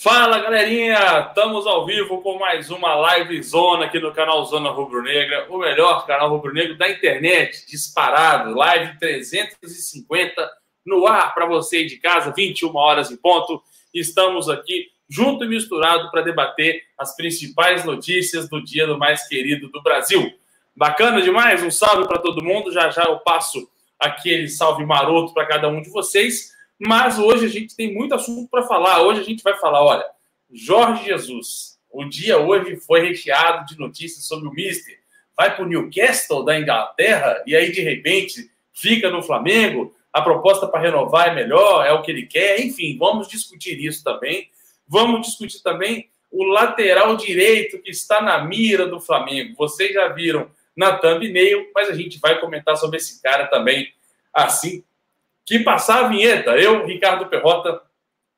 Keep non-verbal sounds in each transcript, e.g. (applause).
Fala galerinha, estamos ao vivo com mais uma live zona aqui no canal Zona Rubro Negra, o melhor canal rubro negro da internet, disparado, live 350 no ar para você de casa, 21 horas em ponto. Estamos aqui junto e misturado para debater as principais notícias do dia do mais querido do Brasil. Bacana demais, um salve para todo mundo. Já já eu passo aquele salve maroto para cada um de vocês. Mas hoje a gente tem muito assunto para falar. Hoje a gente vai falar, olha, Jorge Jesus. O dia hoje foi recheado de notícias sobre o Mister. Vai para o Newcastle da Inglaterra e aí de repente fica no Flamengo. A proposta para renovar é melhor, é o que ele quer. Enfim, vamos discutir isso também. Vamos discutir também o lateral direito que está na mira do Flamengo. Vocês já viram na thumbnail, mas a gente vai comentar sobre esse cara também assim que passar a vinheta. Eu, Ricardo Perrota,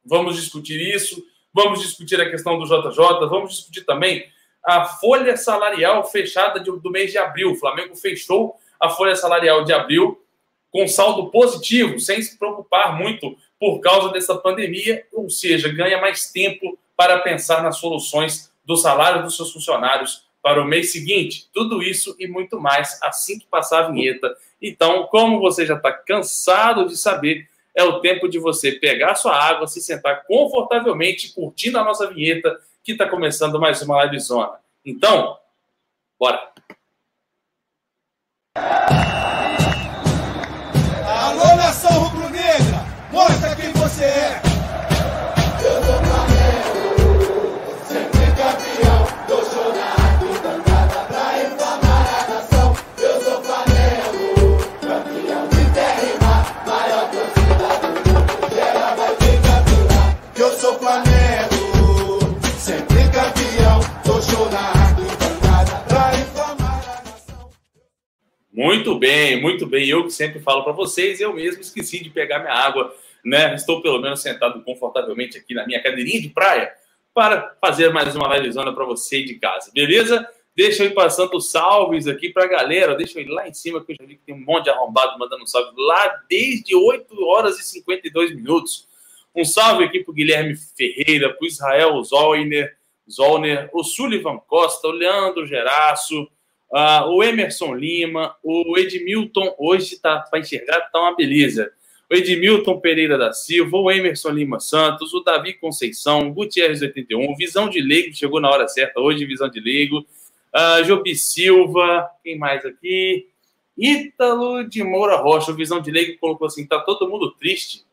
vamos discutir isso, vamos discutir a questão do JJ, vamos discutir também a folha salarial fechada de, do mês de abril. O Flamengo fechou a folha salarial de abril com saldo positivo, sem se preocupar muito por causa dessa pandemia, ou seja, ganha mais tempo para pensar nas soluções do salário dos seus funcionários para o mês seguinte. Tudo isso e muito mais assim que passar a vinheta então, como você já está cansado de saber, é o tempo de você pegar sua água, se sentar confortavelmente, curtindo a nossa vinheta, que está começando mais uma live zona. Então, bora! Alô, nação rubro-negra! Mostra quem você é! Muito bem, muito bem. Eu que sempre falo para vocês, eu mesmo esqueci de pegar minha água, né? Estou pelo menos sentado confortavelmente aqui na minha cadeirinha de praia para fazer mais uma livezona para você de casa, beleza? Deixa eu ir passando salves aqui para a galera. Deixa eu ir lá em cima, que eu já vi que tem um monte de arrombado mandando um salve lá desde 8 horas e 52 minutos. Um salve aqui para Guilherme Ferreira, para Israel Zollner, Zollner, o Sullivan Costa, o Leandro Geraço, Uh, o Emerson Lima, o Edmilton, hoje tá para enxergar, tá uma beleza. O Edmilton Pereira da Silva, o Emerson Lima Santos, o Davi Conceição, Gutierrez 81, Visão de Leigo, chegou na hora certa hoje, Visão de Leigo, uh, Jobi Silva, quem mais aqui? Ítalo de Moura Rocha, o Visão de Leigo colocou assim: tá todo mundo triste.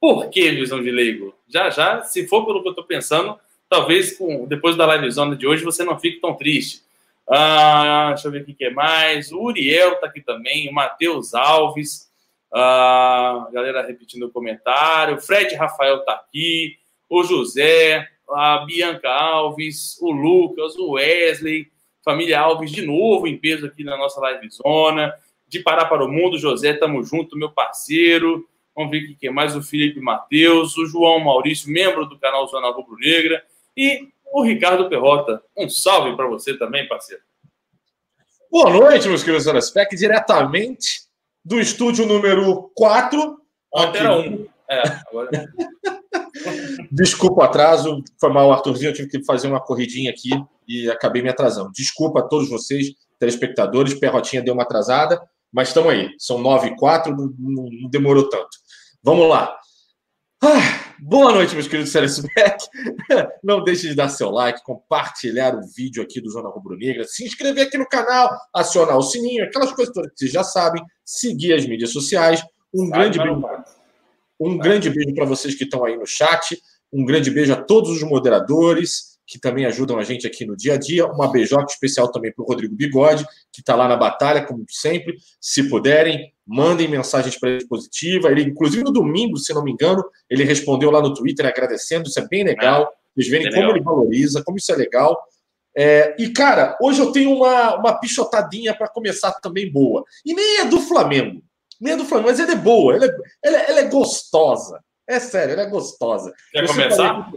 Por que Visão de Leigo? Já já, se for pelo que eu tô pensando, talvez com, depois da live zona de hoje você não fique tão triste. Ah, deixa eu ver o que é mais. O Uriel tá aqui também, o Matheus Alves. Ah, galera repetindo o comentário. O Fred Rafael tá aqui. O José, a Bianca Alves, o Lucas, o Wesley, família Alves de novo em peso aqui na nossa live zona. De Parar para o Mundo, José, tamo junto, meu parceiro. Vamos ver o que é mais. O Felipe Matheus, o João Maurício, membro do canal Zona Rubro Negra. E o Ricardo Perrota. Um salve para você também, parceiro. Boa noite, meus queridos Spec, diretamente do estúdio número 4. Ontem era 1. É, agora... (laughs) Desculpa o atraso, foi mal, Arthurzinho. Eu tive que fazer uma corridinha aqui e acabei me atrasando. Desculpa a todos vocês, telespectadores. Perrotinha deu uma atrasada, mas estamos aí. São 9 e 4, não, não demorou tanto. Vamos lá. Ah, boa noite, meus queridos Beck. (laughs) Não deixe de dar seu like, compartilhar o vídeo aqui do Zona Rubro Negra, se inscrever aqui no canal, acionar o sininho, aquelas coisas todas que vocês já sabem, seguir as mídias sociais. Um grande beijo. Um grande beijo para vocês que estão aí no chat. Um grande beijo a todos os moderadores que também ajudam a gente aqui no dia a dia. Uma beijoca especial também para o Rodrigo Bigode, que está lá na batalha, como sempre. Se puderem, mandem mensagens para ele positiva. Ele, inclusive, no domingo, se não me engano, ele respondeu lá no Twitter agradecendo. Isso é bem legal. Vocês verem é como legal. ele valoriza, como isso é legal. É, e, cara, hoje eu tenho uma, uma pichotadinha para começar também boa. E nem é do Flamengo. Nem é do Flamengo, mas ela é boa. Ela é, ela, ela é gostosa. É sério, ela é gostosa. Quer começar?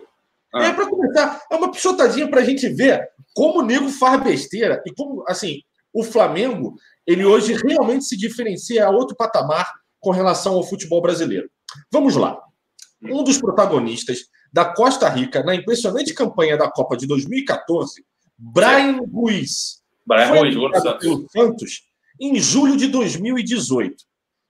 Ah. É, para começar, é uma pichotadinha para a gente ver como o nego faz besteira e como, assim, o Flamengo, ele hoje realmente se diferencia a outro patamar com relação ao futebol brasileiro. Vamos lá. Um dos protagonistas da Costa Rica na impressionante campanha da Copa de 2014, Brian Ruiz. Brian foi Ruiz, pelo Santos em julho de 2018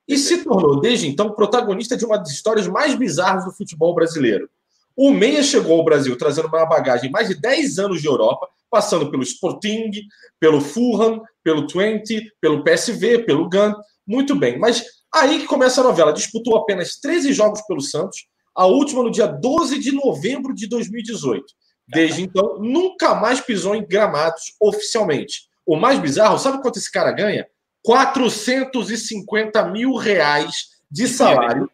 e se tornou, desde então, protagonista de uma das histórias mais bizarras do futebol brasileiro. O Meia chegou ao Brasil trazendo uma bagagem mais de 10 anos de Europa, passando pelo Sporting, pelo Fulham, pelo Twente, pelo PSV, pelo Gun. Muito bem, mas aí que começa a novela. Disputou apenas 13 jogos pelo Santos, a última no dia 12 de novembro de 2018. Desde então, nunca mais pisou em gramados oficialmente. O mais bizarro, sabe quanto esse cara ganha? 450 mil reais de salário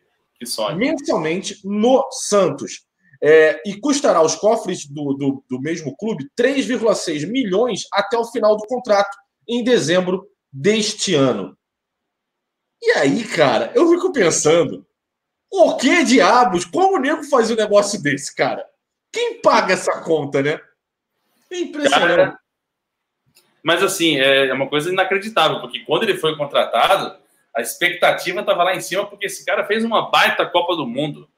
mensalmente no Santos. É, e custará aos cofres do, do, do mesmo clube 3,6 milhões até o final do contrato, em dezembro deste ano. E aí, cara, eu fico pensando, o que diabos? Como o nego faz um negócio desse, cara? Quem paga essa conta, né? É impressionante. Cara, mas, assim, é uma coisa inacreditável, porque quando ele foi contratado, a expectativa estava lá em cima, porque esse cara fez uma baita Copa do Mundo.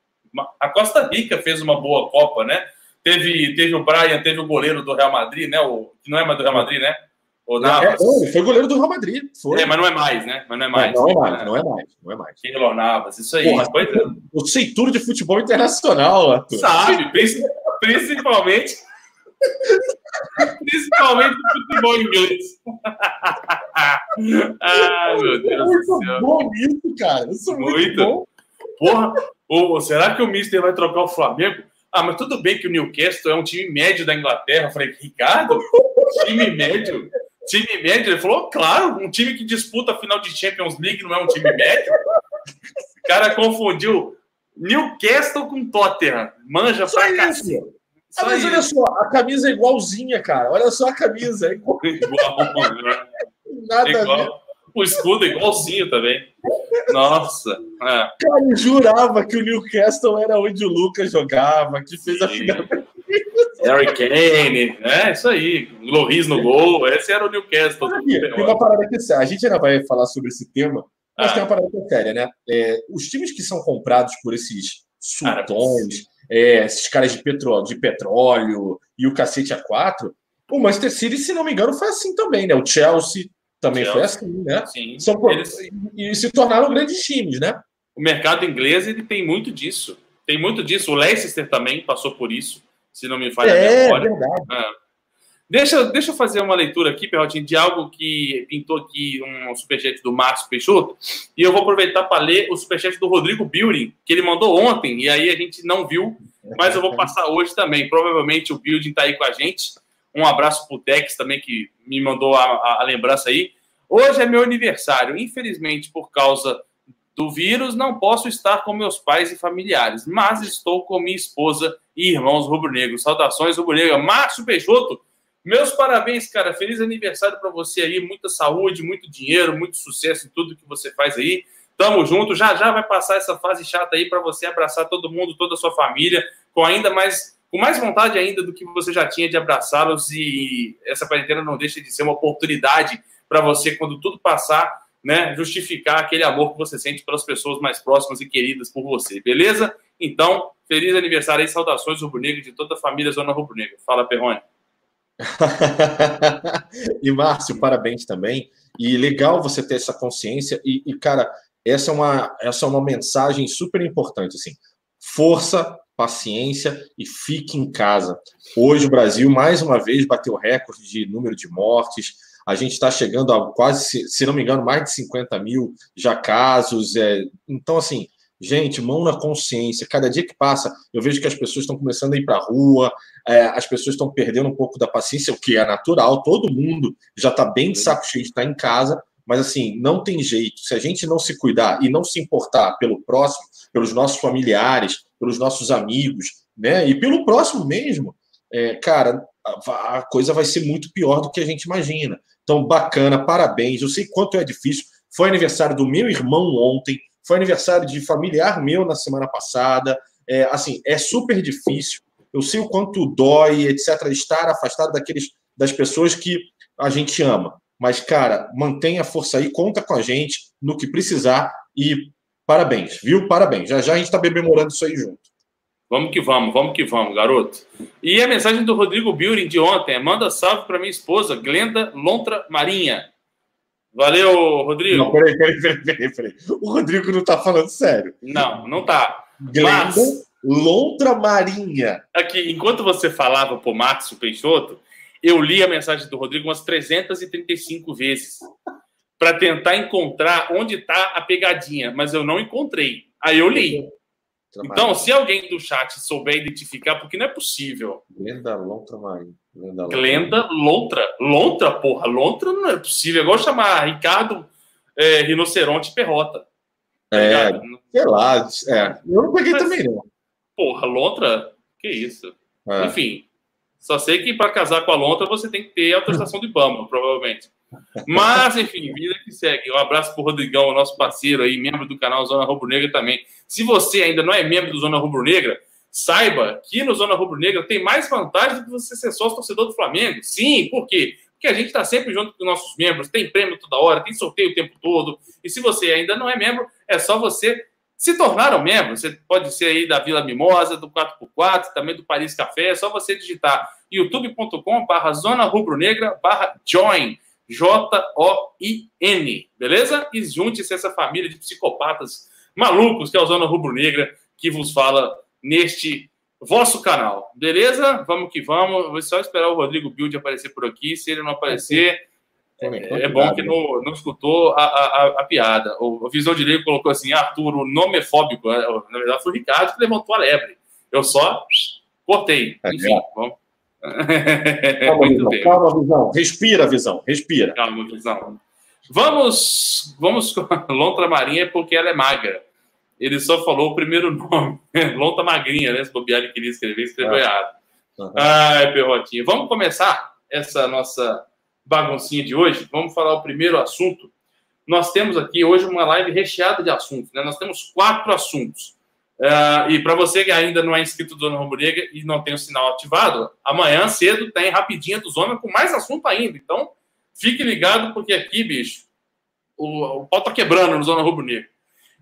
A Costa Rica fez uma boa Copa, né? Teve, teve o Brian, teve o goleiro do Real Madrid, né? O, que não é mais do Real Madrid, né? O Navas. É, foi goleiro do Real Madrid. Foi. É, mas não é mais, né? Mas não é mais. Não, não é mais, não é mais. Não é mais. Keylor Navas, isso aí. Porra, foi... Eu sei tudo de futebol internacional, Arthur. Sabe, principalmente (laughs) Principalmente futebol inglês. (laughs) ah, meu Deus do céu. bom isso, cara. Isso é muito, muito bom. Porra, ou, será que o Mister vai trocar o Flamengo? Ah, mas tudo bem que o Newcastle é um time médio da Inglaterra. Eu falei, Ricardo, time médio? Time médio? Ele falou, claro, um time que disputa a final de Champions League não é um time médio. O cara confundiu Newcastle com Tottenham. Manja pra cacete. Ah, mas olha só, a camisa é igualzinha, cara. Olha só a camisa. É (laughs) igual. igual né? Nada igual. O escudo é igualzinho também. Nossa. É. Cara, jurava que o Newcastle era onde o Lucas jogava, que fez Sim. a final. Harry Kane, é isso aí. Loris no gol, esse era o Newcastle. tem uma parada que a gente ainda vai falar sobre esse tema, mas ah. tem uma parada que é séria, né? É, os times que são comprados por esses sultões, é, esses caras de petróleo, de petróleo e o cacete a quatro. O Manchester City, se não me engano, foi assim também, né? O Chelsea também Chelsea. foi assim, né? Sim. São, Eles... E se tornaram grandes times, né? O mercado inglês ele tem muito disso. Tem muito disso. O Leicester também passou por isso, se não me falha é, a memória. Verdade. É. Deixa, deixa eu fazer uma leitura aqui, Perrotinho, de algo que pintou aqui um superchat do Márcio Peixoto. E eu vou aproveitar para ler o superchat do Rodrigo Building, que ele mandou ontem, e aí a gente não viu, mas eu vou (laughs) passar hoje também. Provavelmente o Building está aí com a gente. Um abraço para o Dex também, que me mandou a, a, a lembrança aí. Hoje é meu aniversário. Infelizmente, por causa do vírus, não posso estar com meus pais e familiares, mas estou com minha esposa e irmãos rubro-negros. Saudações, rubro-negra. Márcio Peixoto meus parabéns, cara. Feliz aniversário para você aí. Muita saúde, muito dinheiro, muito sucesso em tudo que você faz aí. Tamo junto. Já já vai passar essa fase chata aí para você abraçar todo mundo, toda a sua família, com ainda mais com mais vontade ainda do que você já tinha de abraçá-los e essa quarentena não deixa de ser uma oportunidade para você quando tudo passar, né, justificar aquele amor que você sente pelas pessoas mais próximas e queridas por você, beleza? Então, feliz aniversário e saudações rubro-negro de toda a família Zona Rubro-Negra. Fala, Perrone. (laughs) e Márcio, parabéns também. E legal você ter essa consciência. E, e, cara, essa é, uma, essa é uma mensagem super importante. Assim, força, paciência e fique em casa. Hoje o Brasil, mais uma vez, bateu recorde de número de mortes. A gente está chegando a quase, se não me engano, mais de 50 mil já casos. É... Então, assim, Gente, mão na consciência. Cada dia que passa, eu vejo que as pessoas estão começando a ir para a rua, é, as pessoas estão perdendo um pouco da paciência, o que é natural. Todo mundo já está bem de saco cheio de estar em casa, mas assim, não tem jeito. Se a gente não se cuidar e não se importar pelo próximo, pelos nossos familiares, pelos nossos amigos, né, e pelo próximo mesmo, é, cara, a, a coisa vai ser muito pior do que a gente imagina. Então, bacana, parabéns. Eu sei quanto é difícil. Foi aniversário do meu irmão ontem. Foi aniversário de familiar meu na semana passada. É, assim, é super difícil. Eu sei o quanto dói, etc., estar afastado daqueles, das pessoas que a gente ama. Mas, cara, mantenha a força aí, conta com a gente no que precisar e parabéns, viu? Parabéns. Já já a gente está bemorando isso aí junto. Vamos que vamos, vamos que vamos, garoto. E a mensagem do Rodrigo Building de ontem é: manda salve para minha esposa, Glenda Lontra Marinha. Valeu, Rodrigo. Não, peraí, peraí, peraí, peraí, peraí. O Rodrigo não tá falando sério. Não, não tá. Glenda Mas, Lontra Marinha. Aqui, enquanto você falava pro Márcio Peixoto, eu li a mensagem do Rodrigo umas 335 vezes para tentar encontrar onde está a pegadinha, mas eu não encontrei. Aí eu li. Então, se alguém do chat souber identificar, porque não é possível. Glenda Lontra Marinha. Glenda Lontra. Lontra, porra. Lontra não é possível. É igual chamar Ricardo é, Rinoceronte Perrota. Tá é, sei lá. É. Eu não peguei mas, também, não. Porra, Lontra? Que isso? É. Enfim, só sei que para casar com a lontra você tem que ter autorização de Ibama, provavelmente. Mas, enfim, vida que segue. Um abraço para o Rodrigão, nosso parceiro aí, membro do canal Zona Rubro Negra também. Se você ainda não é membro do Zona Rubro Negra, saiba que no Zona Rubro Negra tem mais vantagens do que você ser sócio torcedor do Flamengo. Sim, por quê? Porque a gente está sempre junto com os nossos membros, tem prêmio toda hora, tem sorteio o tempo todo. E se você ainda não é membro, é só você se tornaram membros. Você pode ser aí da Vila Mimosa, do 4x4, também do Paris Café. É só você digitar youtube.com barra Zona Rubro Negra barra Join. J-O-I-N, beleza? E junte-se a essa família de psicopatas malucos que é o Zona Rubro Negra que vos fala neste vosso canal, beleza? Vamos que vamos. Vou só esperar o Rodrigo Build aparecer por aqui. Se ele não aparecer, é, é bom que não, não escutou a, a, a, piada. O, Visão de Leigo colocou assim: Arthur, o nome é fóbico. É, na verdade, foi o Ricardo que levantou a lebre. Eu só cortei. É, Enfim, vamos. Calma, visão, calma, visão. Respira, visão. Respira. Calma, visão. Vamos, vamos com Lontra Marinha porque ela é magra. Ele só falou o primeiro nome. (laughs) Lontra Magrinha, né? Se bobear ele queria escrever, escreveu ah. errado. Uhum. Ai, perrotinha. Vamos começar essa nossa baguncinha de hoje, vamos falar o primeiro assunto. Nós temos aqui hoje uma live recheada de assuntos, né? Nós temos quatro assuntos. Uh, e para você que ainda não é inscrito do Dona Romburega e não tem o sinal ativado, amanhã cedo tem rapidinha do Zona com mais assunto ainda. Então, fique ligado, porque aqui, bicho, o, o pau tá quebrando no Zona Rubro Negro.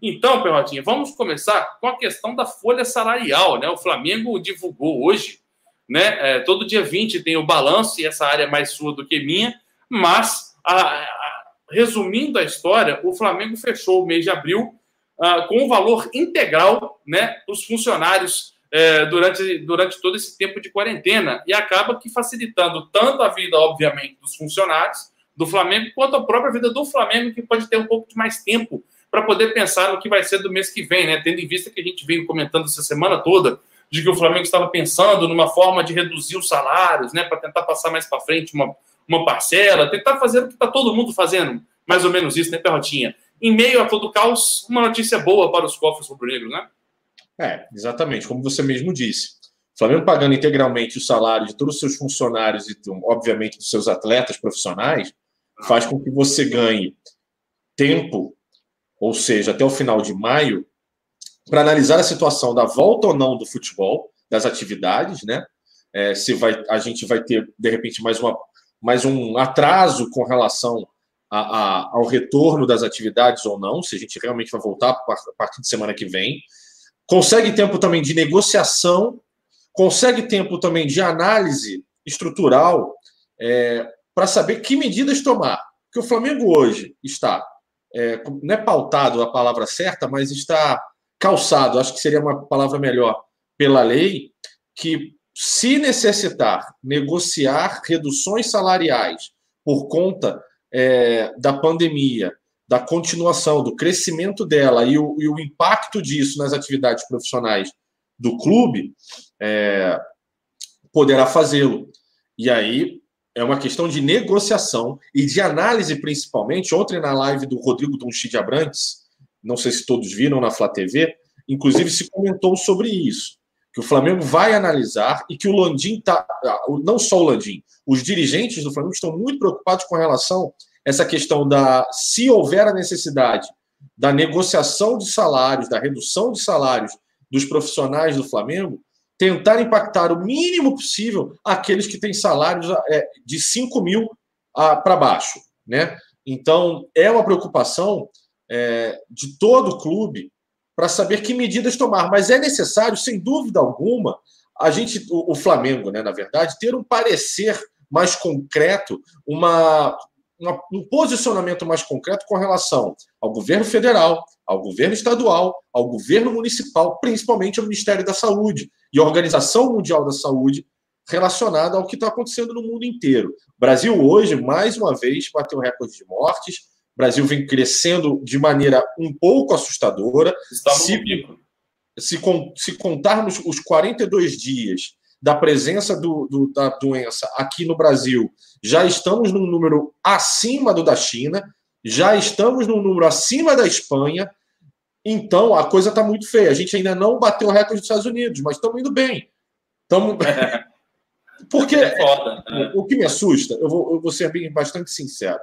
Então, Perrotinha, vamos começar com a questão da folha salarial, né? O Flamengo divulgou hoje né? É, todo dia 20 tem o balanço, e essa área é mais sua do que minha, mas, a, a, resumindo a história, o Flamengo fechou o mês de abril uh, com o valor integral né, dos funcionários é, durante, durante todo esse tempo de quarentena, e acaba que facilitando tanto a vida, obviamente, dos funcionários do Flamengo, quanto a própria vida do Flamengo, que pode ter um pouco de mais tempo para poder pensar no que vai ser do mês que vem, né? Tendo em vista que a gente veio comentando essa semana toda de que o Flamengo estava pensando numa forma de reduzir os salários, né, para tentar passar mais para frente uma, uma parcela, tentar fazer o que está todo mundo fazendo, mais ou menos isso, né, Perrotinha? Em meio a todo o caos, uma notícia boa para os cofres rubro-negros, né? É, exatamente, como você mesmo disse. O Flamengo pagando integralmente o salário de todos os seus funcionários e, obviamente, dos seus atletas profissionais, faz com que você ganhe tempo, ou seja, até o final de maio, para analisar a situação da volta ou não do futebol, das atividades, né? É, se vai, a gente vai ter, de repente, mais, uma, mais um atraso com relação a, a, ao retorno das atividades ou não, se a gente realmente vai voltar a partir de semana que vem. Consegue tempo também de negociação, consegue tempo também de análise estrutural é, para saber que medidas tomar. Que o Flamengo hoje está, é, não é pautado a palavra certa, mas está calçado, acho que seria uma palavra melhor, pela lei, que se necessitar negociar reduções salariais por conta é, da pandemia, da continuação, do crescimento dela e o, e o, impacto disso nas atividades profissionais do clube, é, poderá fazê-lo. E aí é uma questão de negociação e de análise, principalmente. Ontem, na live do Rodrigo Donchid Abrantes, não sei se todos viram na Flá TV, inclusive se comentou sobre isso, que o Flamengo vai analisar e que o Landim está, não só o Landim, os dirigentes do Flamengo estão muito preocupados com relação a essa questão da, se houver a necessidade da negociação de salários, da redução de salários dos profissionais do Flamengo, tentar impactar o mínimo possível aqueles que têm salários é, de 5 mil para baixo, né? Então, é uma preocupação é, de todo o clube para saber que medidas tomar. Mas é necessário, sem dúvida alguma, a gente, o, o Flamengo, né, na verdade, ter um parecer mais concreto, uma, uma, um posicionamento mais concreto com relação ao governo federal, ao governo estadual, ao governo municipal, principalmente ao Ministério da Saúde e à Organização Mundial da Saúde, relacionada ao que está acontecendo no mundo inteiro. O Brasil hoje, mais uma vez, bateu recorde de mortes. O Brasil vem crescendo de maneira um pouco assustadora. Estamos se, se, se contarmos os 42 dias da presença do, do, da doença aqui no Brasil, já estamos num número acima do da China, já estamos num número acima da Espanha. Então a coisa está muito feia. A gente ainda não bateu o recorde dos Estados Unidos, mas estamos indo bem. Estamos. (laughs) Porque é foda, né? o que me assusta, eu vou, eu vou ser bem, bastante sincero.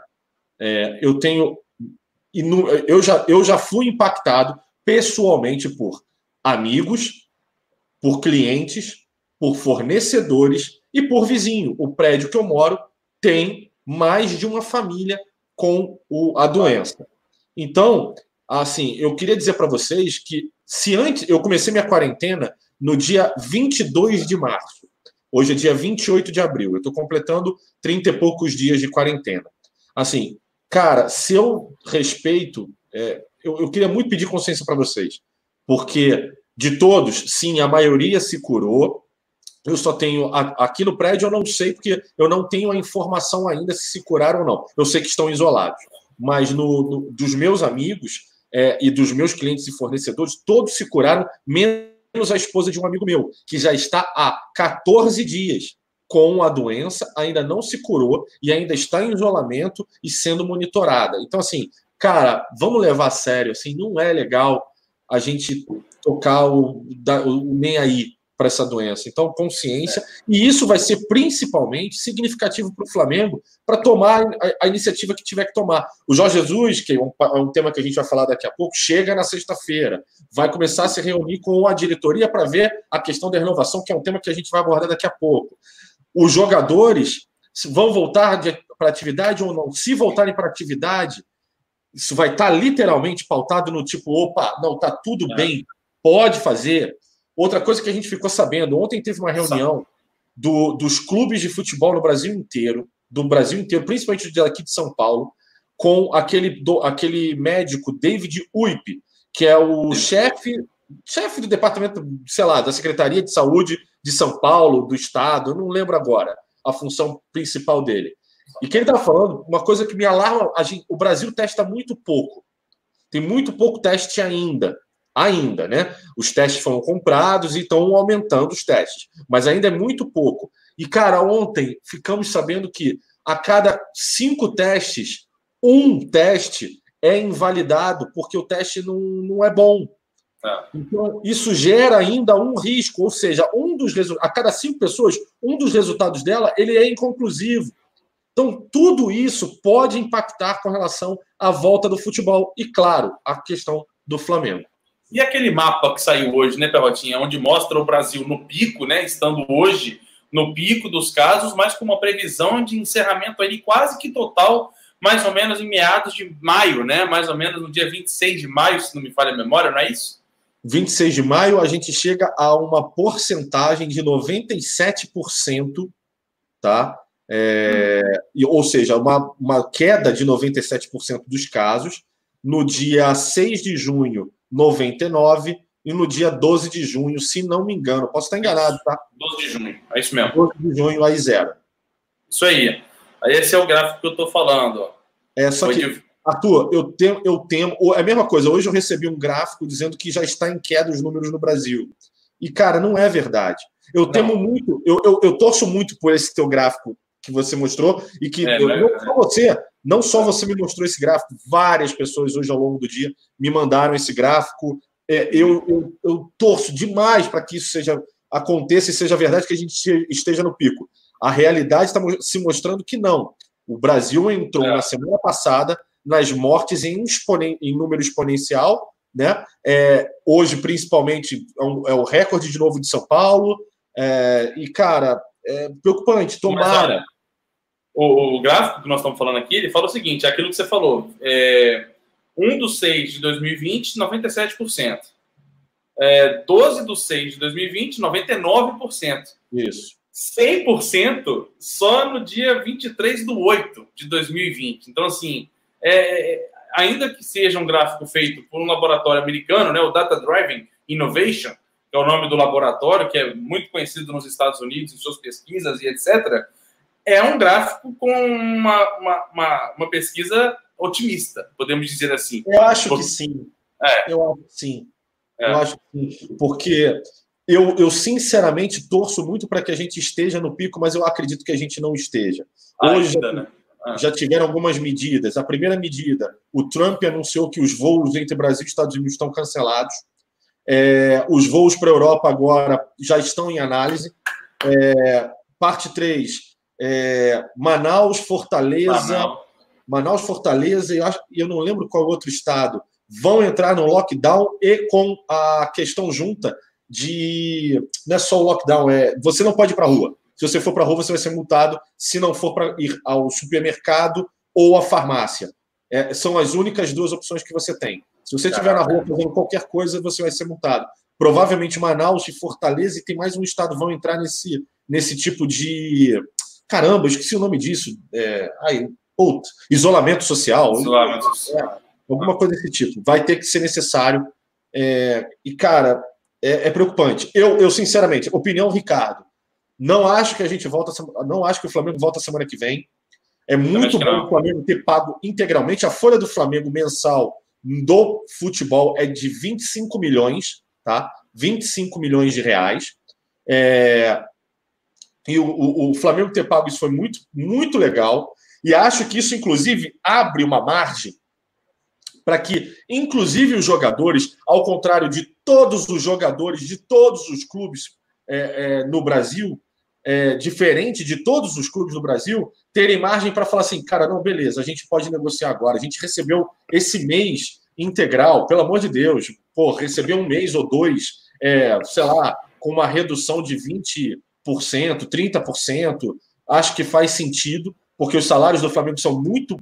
É, eu tenho. Eu já, eu já fui impactado pessoalmente por amigos, por clientes, por fornecedores e por vizinho. O prédio que eu moro tem mais de uma família com o, a doença. Então, assim, eu queria dizer para vocês que se antes eu comecei minha quarentena no dia 22 de março. Hoje é dia 28 de abril. Eu estou completando 30 e poucos dias de quarentena. Assim, cara, se eu respeito, é, eu, eu queria muito pedir consciência para vocês, porque de todos, sim, a maioria se curou. Eu só tenho aqui no prédio, eu não sei, porque eu não tenho a informação ainda se se curaram ou não. Eu sei que estão isolados. Mas no, no dos meus amigos é, e dos meus clientes e fornecedores, todos se curaram, menos a esposa de um amigo meu, que já está há 14 dias com a doença, ainda não se curou e ainda está em isolamento e sendo monitorada. Então, assim, cara, vamos levar a sério, assim, não é legal a gente tocar o, o nem aí para essa doença. Então, consciência. E isso vai ser principalmente significativo para o Flamengo para tomar a, a, iniciativa que tiver que tomar. O Jorge Jesus, que é um, é um tema que a gente vai falar daqui a pouco, chega na sexta-feira. Vai começar a se reunir com a diretoria para ver a questão da renovação, que é um tema que a gente vai abordar daqui a pouco. Os jogadores vão voltar para atividade ou não? Se voltarem para atividade, isso vai estar tá literalmente pautado no tipo, opa, não, tá tudo é. bem, pode fazer Outra coisa que a gente ficou sabendo, ontem teve uma reunião do, dos clubes de futebol no Brasil inteiro, do Brasil inteiro, principalmente daqui de São Paulo, com aquele, do, aquele médico David Uip, que é o chefe chefe do departamento, sei lá, da Secretaria de Saúde de São Paulo, do Estado, não lembro agora a função principal dele. E que ele estava falando, uma coisa que me alarma, gente, o Brasil testa muito pouco. Tem muito pouco teste ainda ainda, né? Os testes foram comprados e estão aumentando os testes, mas ainda é muito pouco. E, cara, ontem ficamos sabendo que a cada cinco testes, um teste é invalidado porque o teste não, não é bom. É. Então, isso gera ainda um risco, ou seja, um dos a cada cinco pessoas, um dos resultados dela ele é inconclusivo. Então, tudo isso pode impactar com relação à volta do futebol e, claro, a questão do Flamengo. E aquele mapa que saiu hoje, né, Perrotinha, onde mostra o Brasil no pico, né, estando hoje no pico dos casos, mas com uma previsão de encerramento ali quase que total, mais ou menos em meados de maio, né, mais ou menos no dia 26 de maio, se não me falha a memória, não é isso? 26 de maio, a gente chega a uma porcentagem de 97%, tá? É, ou seja, uma, uma queda de 97% dos casos. No dia 6 de junho, 99 e no dia 12 de junho, se não me engano, posso estar enganado, tá? 12 de junho, é isso mesmo. 12 de junho, aí zero. Isso aí. Aí esse é o gráfico que eu estou falando. Ó. É, só Foi que, de... Arthur, eu tenho, eu tenho. É a mesma coisa, hoje eu recebi um gráfico dizendo que já está em queda os números no Brasil. E, cara, não é verdade. Eu não. temo muito, eu, eu, eu torço muito por esse teu gráfico que você mostrou e que é, eu, não só você, não só você me mostrou esse gráfico, várias pessoas hoje ao longo do dia me mandaram esse gráfico. É, eu, eu, eu, torço demais para que isso seja aconteça e seja verdade que a gente esteja no pico. A realidade está se mostrando que não. O Brasil entrou é. na semana passada nas mortes em, exponen em número exponencial, né? É, hoje, principalmente, é, um, é, o recorde de novo de São Paulo. É, e, cara, é preocupante. Tomara. o, o, gráfico que nós estamos falando aqui, ele fala o seguinte: é aquilo que você falou. É, 1 do 6 de 2020, 97%. É, 12 de 6 de 2020, 99%. Isso. 100% só no dia 23 de 8 de 2020. Então, assim, é, ainda que seja um gráfico feito por um laboratório americano, né, o Data Driving Innovation, que é o nome do laboratório, que é muito conhecido nos Estados Unidos em suas pesquisas e etc., é um gráfico com uma, uma, uma, uma pesquisa otimista, podemos dizer assim. Eu acho Porque... que sim. É. Eu acho que sim. É. Eu acho que sim. Porque eu, eu sinceramente torço muito para que a gente esteja no pico, mas eu acredito que a gente não esteja. Hoje Ainda, né? Ah. já tiveram algumas medidas. A primeira medida, o Trump anunciou que os voos entre Brasil e Estados Unidos estão cancelados. É, os voos para a Europa agora já estão em análise. É, parte 3, é, Manaus, Fortaleza. Manaus. Manaus, Fortaleza, e eu, eu não lembro qual outro estado, vão entrar no lockdown e com a questão junta de. Não é só o lockdown, é. Você não pode ir para a rua. Se você for para a rua, você vai ser multado se não for para ir ao supermercado ou à farmácia. É, são as únicas duas opções que você tem. Se você estiver na rua fazendo qualquer coisa, você vai ser multado. Provavelmente Manaus e Fortaleza e tem mais um estado vão entrar nesse, nesse tipo de. Caramba, esqueci o nome disso. É... Ai, isolamento social. Isolamento social. É, alguma coisa desse tipo. Vai ter que ser necessário. É... E, cara, é, é, preocupante. Eu, eu, sinceramente, opinião Ricardo, não acho que a gente volta, não acho que o Flamengo volta semana que vem. É muito bom o Flamengo ter pago integralmente. A folha do Flamengo mensal do futebol é de 25 milhões, tá? 25 milhões de reais. É... E o, o, o Flamengo ter pago isso foi muito, muito legal. E acho que isso, inclusive, abre uma margem para que, inclusive, os jogadores, ao contrário de todos os jogadores de todos os clubes é, é, no Brasil, é, diferente de todos os clubes do Brasil, terem margem para falar assim, cara, não, beleza, a gente pode negociar agora. A gente recebeu esse mês integral, pelo amor de Deus, pô, receber um mês ou dois, é, sei lá, com uma redução de 20%, 30%, acho que faz sentido, porque os salários do Flamengo são muito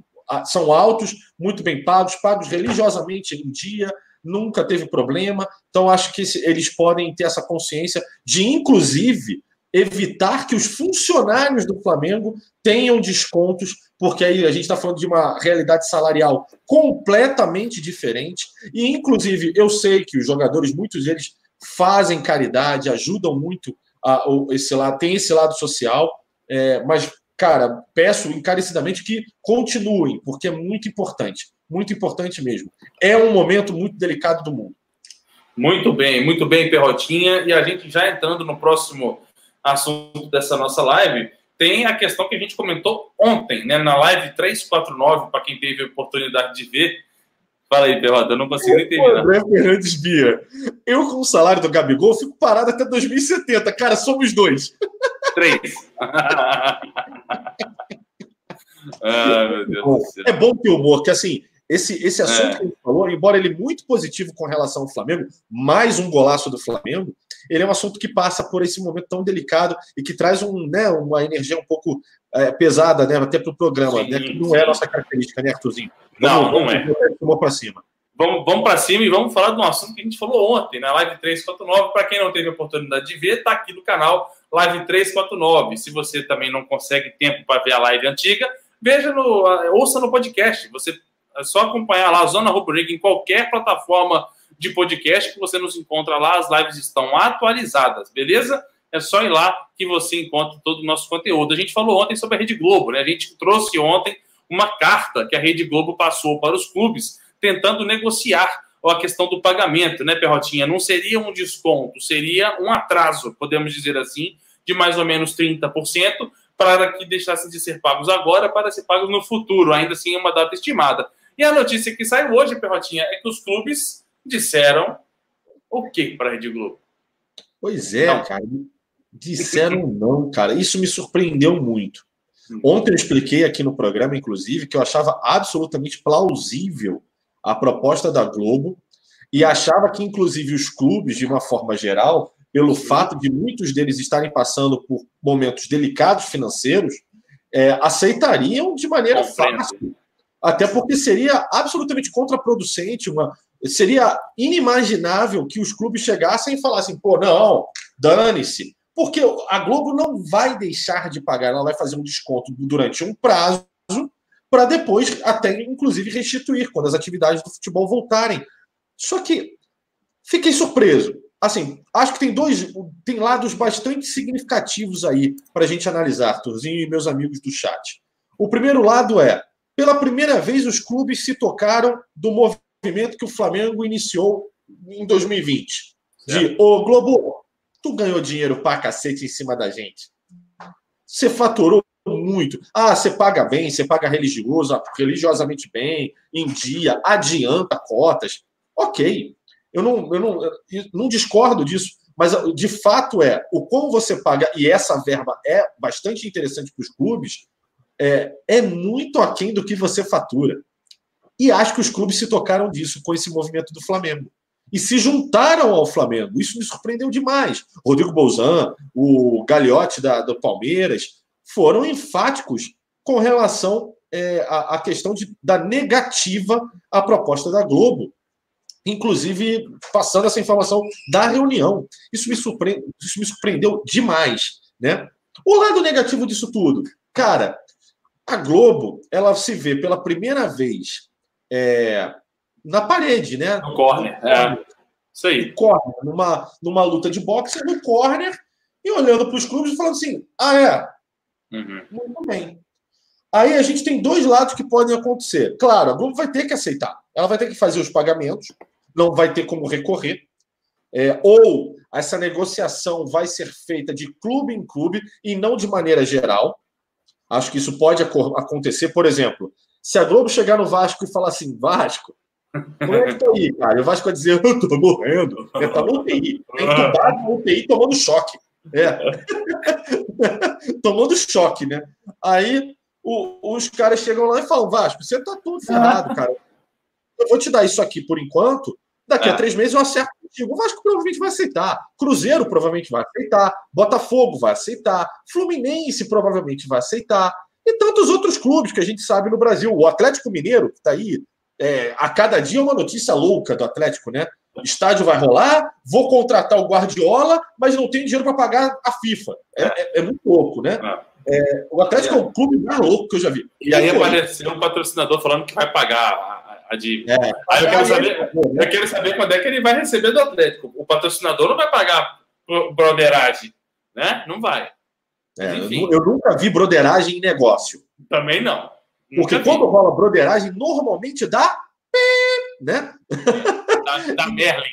são altos, muito bem pagos, pagos religiosamente em dia, nunca teve problema. Então, acho que eles podem ter essa consciência de, inclusive, evitar que os funcionários do Flamengo tenham descontos, porque aí a gente está falando de uma realidade salarial completamente diferente. E, inclusive, eu sei que os jogadores, muitos deles, fazem caridade, ajudam muito a, esse lado, tem esse lado social, é, mas cara, peço encarecidamente que continuem, porque é muito importante, muito importante mesmo. É um momento muito delicado do mundo. Muito bem, muito bem, Perrotinha. E a gente já entrando no próximo assunto dessa nossa live, tem a questão que a gente comentou ontem, né, na live 349, para quem teve a oportunidade de ver. Fala aí, Perrota, eu não consigo entender. André Fernandes Bia. Eu, com o salário do Gabigol, fico parado até 2070. Cara, somos dois. Três. (laughs) ah. É bom ter humor, que assim, esse, esse assunto é. que ele falou, embora ele muito positivo com relação ao Flamengo, mais um golaço do Flamengo, ele é um assunto que passa por esse momento tão delicado e que traz um, né, uma energia um pouco é, pesada, né, até para o programa, sim, né, que não sim. é a nossa característica, né, Arthurzinho? Não, não é. Vamos para cima. Vamos, vamos para cima e vamos falar de um assunto que a gente falou ontem, na live 349. Para quem não teve a oportunidade de ver, está aqui no canal live 349. Se você também não consegue tempo para ver a live antiga, veja no, ouça no podcast. Você é só acompanhar lá a Zona Rubrica em qualquer plataforma de podcast que você nos encontra lá. As lives estão atualizadas, beleza? É só ir lá que você encontra todo o nosso conteúdo. A gente falou ontem sobre a Rede Globo, né? A gente trouxe ontem uma carta que a Rede Globo passou para os clubes tentando negociar a questão do pagamento, né, Perrotinha? Não seria um desconto, seria um atraso, podemos dizer assim, de mais ou menos 30%, para que deixassem de ser pagos agora para ser pagos no futuro, ainda assim é uma data estimada. E a notícia que saiu hoje, Perrotinha, é que os clubes disseram o que para a Rede Globo? Pois é, não. cara. Disseram não, cara. Isso me surpreendeu muito. Ontem eu expliquei aqui no programa, inclusive, que eu achava absolutamente plausível a proposta da Globo e achava que, inclusive, os clubes, de uma forma geral, pelo fato de muitos deles estarem passando por momentos delicados financeiros, é, aceitariam de maneira fácil. Até porque seria absolutamente contraproducente uma, seria inimaginável que os clubes chegassem e falassem, pô, não, dane-se. Porque a Globo não vai deixar de pagar, ela vai fazer um desconto durante um prazo para depois até, inclusive, restituir quando as atividades do futebol voltarem. Só que fiquei surpreso. Assim, acho que tem dois, tem lados bastante significativos aí para a gente analisar, Arthurzinho e meus amigos do chat. O primeiro lado é, pela primeira vez, os clubes se tocaram do movimento que o Flamengo iniciou em 2020. De, ô Globo, tu ganhou dinheiro pra cacete em cima da gente. Você faturou muito. Ah, você paga bem, você paga religioso, religiosamente bem, em dia, adianta cotas. Ok. Eu não, eu não, eu não discordo disso, mas de fato é o como você paga, e essa verba é bastante interessante para os clubes, é, é muito aquém do que você fatura. E acho que os clubes se tocaram disso com esse movimento do Flamengo. E se juntaram ao Flamengo. Isso me surpreendeu demais. Rodrigo Bolzan, o Gagliotti da, do Palmeiras, foram enfáticos com relação é, à, à, questão de, da negativa à proposta da Globo. Inclusive, passando essa informação da reunião. Isso me, surpre... isso me surpreendeu demais. Né? O lado negativo disso tudo. Cara, a Globo, ela se vê pela primeira vez é, na parede, né? No corner, é. Isso aí. Corner, numa, numa luta de boxe, no corner, e olhando para os clubes e falando assim: ah, é, Uhum. Muito bem. Aí a gente tem dois lados que podem acontecer. Claro, a Globo vai ter que aceitar. Ela vai ter que fazer os pagamentos, não vai ter como recorrer. É, ou essa negociação vai ser feita de clube em clube e não de maneira geral. Acho que isso pode acontecer. Por exemplo, se a Globo chegar no Vasco e falar assim: Vasco, como é que tá aí, cara? O Vasco vai dizer: Eu tô morrendo. Ele tá no UTI. Entubado no UTI tomando choque. É. (laughs) Tomando choque, né? Aí o, os caras chegam lá e falam: Vasco, você tá tudo ferrado, cara. Eu vou te dar isso aqui por enquanto. Daqui a é. três meses eu acerto contigo. O Vasco provavelmente vai aceitar. Cruzeiro provavelmente vai aceitar. Botafogo vai aceitar. Fluminense provavelmente vai aceitar. E tantos outros clubes que a gente sabe no Brasil. O Atlético Mineiro, que está aí, é, a cada dia uma notícia louca do Atlético, né? estádio vai rolar, vou contratar o Guardiola, mas não tenho dinheiro para pagar a FIFA. É, é, é muito louco, né? É. é, o Atlético é o clube mais louco que eu já vi. E aí apareceu um patrocinador falando que vai pagar a. É. Aí eu quero, saber, eu quero saber quando é que ele vai receber do Atlético. O patrocinador não vai pagar broderagem, né? Não vai. É, eu, eu, nunca vi broderagem em negócio. Também não. Porque quando rola broderagem, normalmente dá né? Da, da Merlin.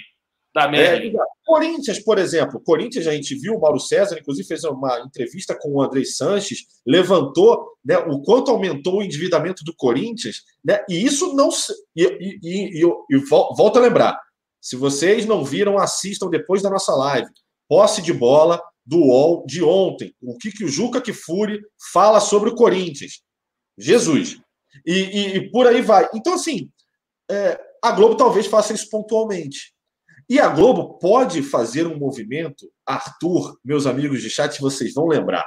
Da Merlin. É, Corinthians, por exemplo. Corinthians, a gente viu, o Mauro César, inclusive, fez uma entrevista com o André Sanches, levantou né, o quanto aumentou o endividamento do Corinthians, né? E isso não. E, e, e, e, e volto a lembrar: se vocês não viram, assistam depois da nossa live. Posse de bola do UOL de ontem. O que, que o Juca Kifuri fala sobre o Corinthians. Jesus. E, e, e, por aí vai. Então, assim, é, a Globo talvez faça isso pontualmente. E a Globo pode fazer um movimento, Arthur, meus amigos de chat, vocês vão lembrar.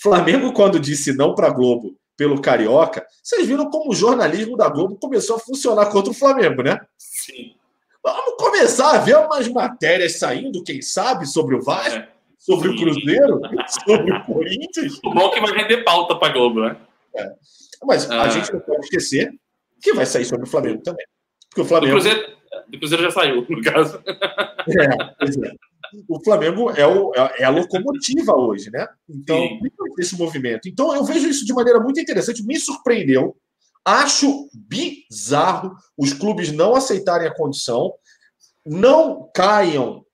Flamengo, quando disse não para a Globo pelo Carioca, vocês viram como o jornalismo da Globo começou a funcionar contra o Flamengo, né? Sim. Vamos começar a ver umas matérias saindo, quem sabe, sobre o Vasco, é. sobre Sim. o Cruzeiro, (laughs) sobre o Corinthians. O bom é que vai render pauta para a Globo, né? É. Mas ah. a gente não pode esquecer que vai sair sobre o Flamengo também. Porque o Flamengo. Do Cruzeiro, do Cruzeiro já saiu, no caso. É, pois é. O Flamengo é, o, é, é a locomotiva hoje, né? Então, esse movimento. Então, eu vejo isso de maneira muito interessante, me surpreendeu. Acho bizarro os clubes não aceitarem a condição, não caiam.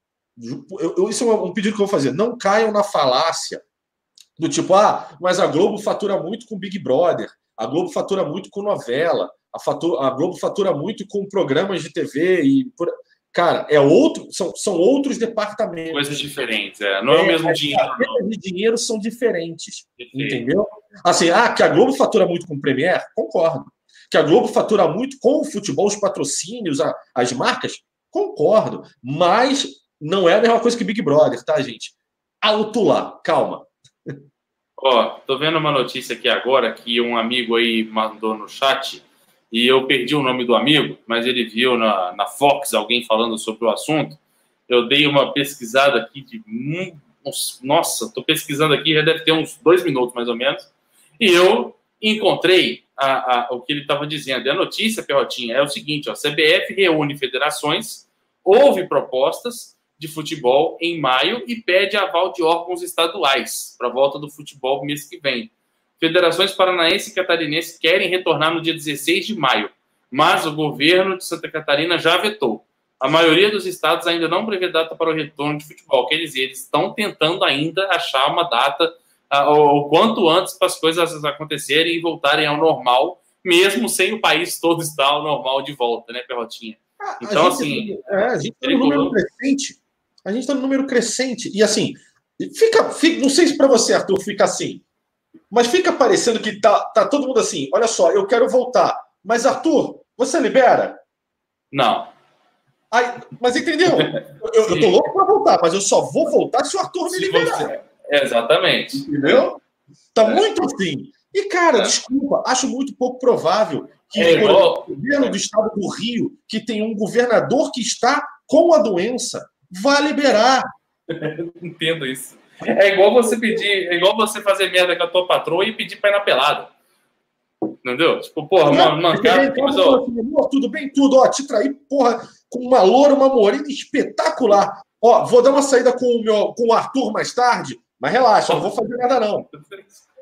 Eu, eu, isso é um pedido que eu vou fazer. Não caiam na falácia do tipo, ah, mas a Globo fatura muito com Big Brother, a Globo fatura muito com novela, a, fatura, a Globo fatura muito com programas de TV e por... cara, é outro, são, são outros departamentos. Coisas diferentes, é. não é, é o mesmo é, dinheiro. As de dinheiro são diferentes, entendeu? Assim, ah, que a Globo fatura muito com o Premier, concordo. Que a Globo fatura muito com o futebol, os patrocínios, a, as marcas, concordo. Mas não é a mesma coisa que Big Brother, tá, gente? Alto lá, calma. Ó, tô vendo uma notícia aqui agora que um amigo aí mandou no chat e eu perdi o nome do amigo, mas ele viu na, na Fox alguém falando sobre o assunto. Eu dei uma pesquisada aqui de. Nossa, estou pesquisando aqui, já deve ter uns dois minutos mais ou menos. E eu encontrei a, a, o que ele estava dizendo. E a notícia, Perrotinha, é o seguinte: ó, a CBF reúne federações, houve propostas de futebol em maio e pede aval de órgãos estaduais para a volta do futebol mês que vem. Federações paranaense e catarinense querem retornar no dia 16 de maio, mas o governo de Santa Catarina já vetou. A maioria dos estados ainda não prevê data para o retorno de futebol. Quer dizer, eles estão tentando ainda achar uma data o quanto antes para as coisas acontecerem e voltarem ao normal, mesmo sem o país todo estar ao normal de volta, né, Perrotinha? Ah, então, assim. É, a gente está no número crescente. A gente está no número crescente. E assim, fica, fica não sei se para você, Arthur, fica assim. Mas fica parecendo que tá, tá todo mundo assim. Olha só, eu quero voltar. Mas, Arthur, você libera? Não. Aí, mas entendeu? (laughs) Eu, eu tô louco para voltar, mas eu só vou voltar se o Arthur me liberar. Você... Exatamente. Entendeu? Tá é. muito assim. E, cara, é. desculpa, acho muito pouco provável que é o governo do estado do Rio, que tem um governador que está com a doença, vá liberar. (laughs) Entendo isso. É igual você pedir, é igual você fazer merda com a tua patroa e pedir pra ir na pelada. Entendeu? Tipo, porra, mano, mano, cara, mas, ó... tudo bem, tudo, ó, te trair, porra, com uma loura, uma morena espetacular. Ó, vou dar uma saída com o, meu, com o Arthur mais tarde, mas relaxa, não vou fazer nada, não.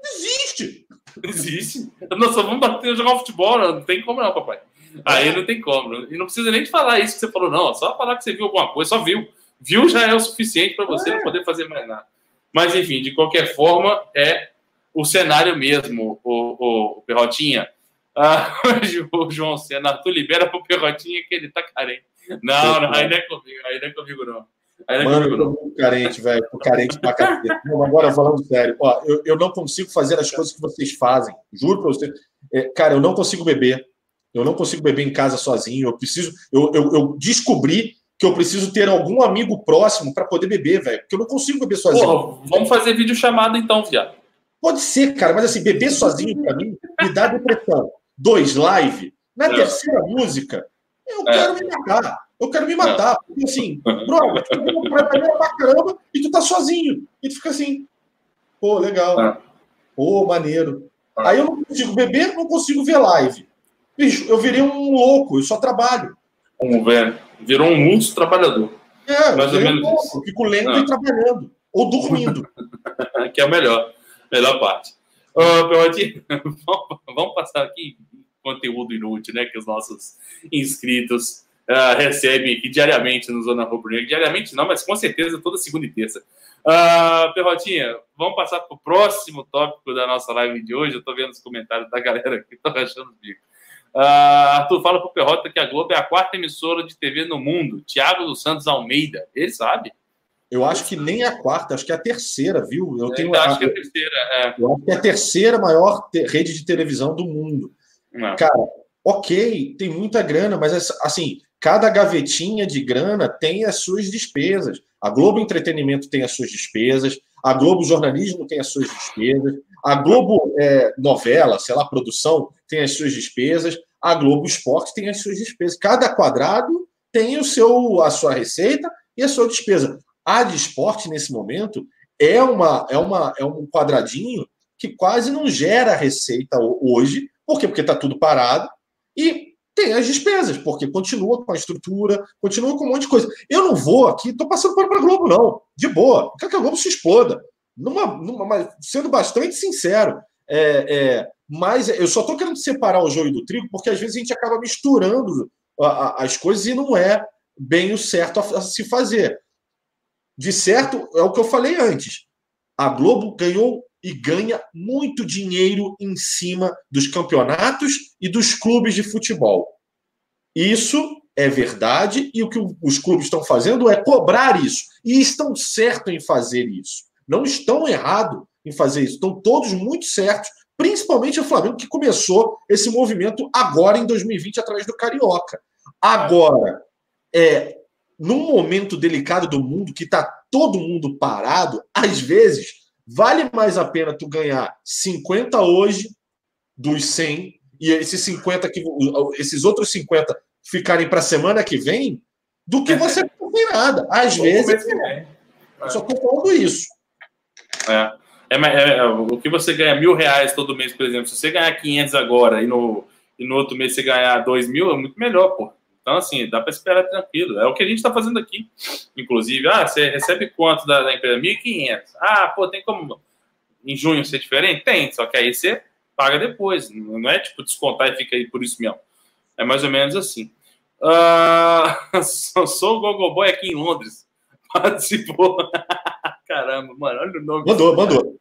Desiste! Desiste. Nós só vamos bater jogar futebol, não tem como não, papai. Aí não tem como. E não precisa nem de falar isso que você falou, não. Só falar que você viu alguma coisa, só viu. Viu já é o suficiente para você é. não poder fazer mais nada. Mas, enfim, de qualquer forma, é o cenário mesmo, o, o, Perrotinha. Ah, (laughs) o João Sena, tu libera pro Perrotinha que ele tá carente. Não, não, aí não é comigo, aí não é comigo, não. Aí não é Mano, eu tô muito carente, velho. Tô carente pra cacete. (laughs) agora, falando sério, ó, eu, eu não consigo fazer as coisas que vocês fazem. Juro pra você. É, cara, eu não consigo beber. Eu não consigo beber em casa sozinho. Eu preciso. Eu, eu, eu descobri que eu preciso ter algum amigo próximo para poder beber, velho. Porque eu não consigo beber sozinho. Pô, vamos fazer vídeo chamado então, viado. Pode ser, cara, mas assim, beber sozinho para mim me dá depressão. Dois, live. Na é. terceira música, eu é. quero me matar. Eu quero me matar. É. Porque assim, bro, tu vai pra caramba e tu tá sozinho. E tu fica assim, pô, legal. É. Pô, maneiro. É. Aí eu não consigo beber, não consigo ver live. Bicho, eu virei um louco, eu só trabalho. Um velho. Virou um muito trabalhador. É, mais ou menos um isso. Fico lendo e trabalhando. Ou dormindo. (laughs) que é a melhor, melhor parte. Uh, Pelotinho, (laughs) vamos passar aqui conteúdo inútil, né? Que os nossos inscritos uh, recebem aqui diariamente no Zona Rubro Negro. Diariamente não, mas com certeza toda segunda e terça. Uh, Perrotinha, vamos passar para o próximo tópico da nossa live de hoje. Eu estou vendo os comentários da galera que estão (laughs) achando o bico. Uh, Arthur fala para o Perrota que a Globo é a quarta emissora de TV no mundo. Tiago dos Santos Almeida, ele sabe. Eu acho que nem a quarta, acho que é a terceira, viu? Eu, tenho eu acho que é a terceira. É. Eu acho que é a terceira maior rede de televisão do mundo. Não. Cara, ok, tem muita grana, mas assim, cada gavetinha de grana tem as suas despesas. A Globo Entretenimento tem as suas despesas, a Globo Jornalismo tem as suas despesas, a Globo é, Novela, sei lá, produção, tem as suas despesas, a Globo Esporte tem as suas despesas. Cada quadrado tem o seu, a sua receita e a sua despesa. A de esporte, nesse momento, é, uma, é, uma, é um quadradinho que quase não gera receita hoje. Por quê? Porque está tudo parado. E tem as despesas, porque continua com a estrutura, continua com um monte de coisa. Eu não vou aqui, estou passando para a Globo, não. De boa. Quer que a Globo se exploda. Numa, numa, sendo bastante sincero. É, é, mas eu só estou querendo separar o joio do trigo, porque às vezes a gente acaba misturando a, a, as coisas e não é bem o certo a, a se fazer. De certo, é o que eu falei antes. A Globo ganhou e ganha muito dinheiro em cima dos campeonatos e dos clubes de futebol. Isso é verdade e o que os clubes estão fazendo é cobrar isso. E estão certos em fazer isso. Não estão errados em fazer isso. Estão todos muito certos, principalmente o Flamengo, que começou esse movimento agora em 2020 atrás do Carioca. Agora, é, num momento delicado do mundo, que está todo mundo parado, às vezes Vale mais a pena tu ganhar 50 hoje dos 100 e esses 50 que esses outros 50 ficarem para a semana que vem, do que você (laughs) não tem nada. Às vezes. É. Só estou falando isso. É. É, é, é, o que você ganha mil reais todo mês, por exemplo, se você ganhar 500 agora e no, e no outro mês você ganhar dois mil, é muito melhor, pô. Então, assim, dá para esperar tranquilo. É o que a gente está fazendo aqui. Inclusive, ah, você recebe quanto da, da empresa? 1.500. Ah, pô, tem como em junho ser diferente? Tem, só que aí você paga depois. Não é tipo descontar e fica aí por isso mesmo. É mais ou menos assim. (laughs) Uh, sou o Gogoboy aqui em Londres. (laughs) Participou. Caramba, mano, olha o nome. Mandou, mandou.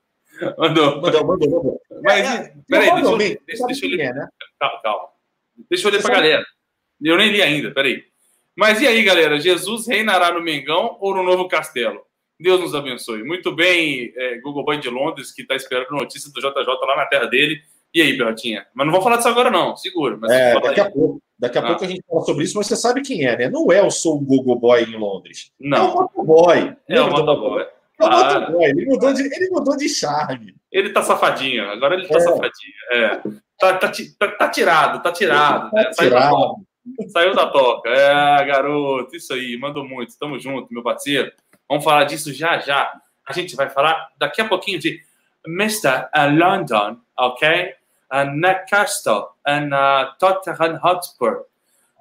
Mandou. Mandou, mandou, mandou. Mas, é, peraí, deixa, eu, deixa, deixa eu ler. É, né? Calma, calma. Deixa eu ler pra galera. Eu nem li ainda, peraí. Mas e aí, galera? Jesus reinará no Mengão ou no Novo Castelo? Deus nos abençoe. Muito bem, é, Google Boy de Londres, que está esperando notícia do JJ lá na terra dele. E aí, Berrotinha? Mas não vou falar disso agora, não. Segura. é, daqui a pouco. Daqui a ah. pouco a gente fala sobre isso, mas você sabe quem é, né? Não é o Sou o Google Boy em Londres. Não. É o Motoboy. É o Motoboy. O Motoboy. Ele mudou, de, ele mudou de charme. Ele tá safadinho. Agora ele tá é. safadinho. É. Tá, tá, tá, tá, tirado, tá tirado. Tá né? tirado. Saiu da toca. É, garoto, isso aí, mandou muito. Tamo junto, meu parceiro. Vamos falar disso já já. A gente vai falar daqui a pouquinho de Mr. London, ok? Uh, Newcastle and uh, Tottenham Hotspur.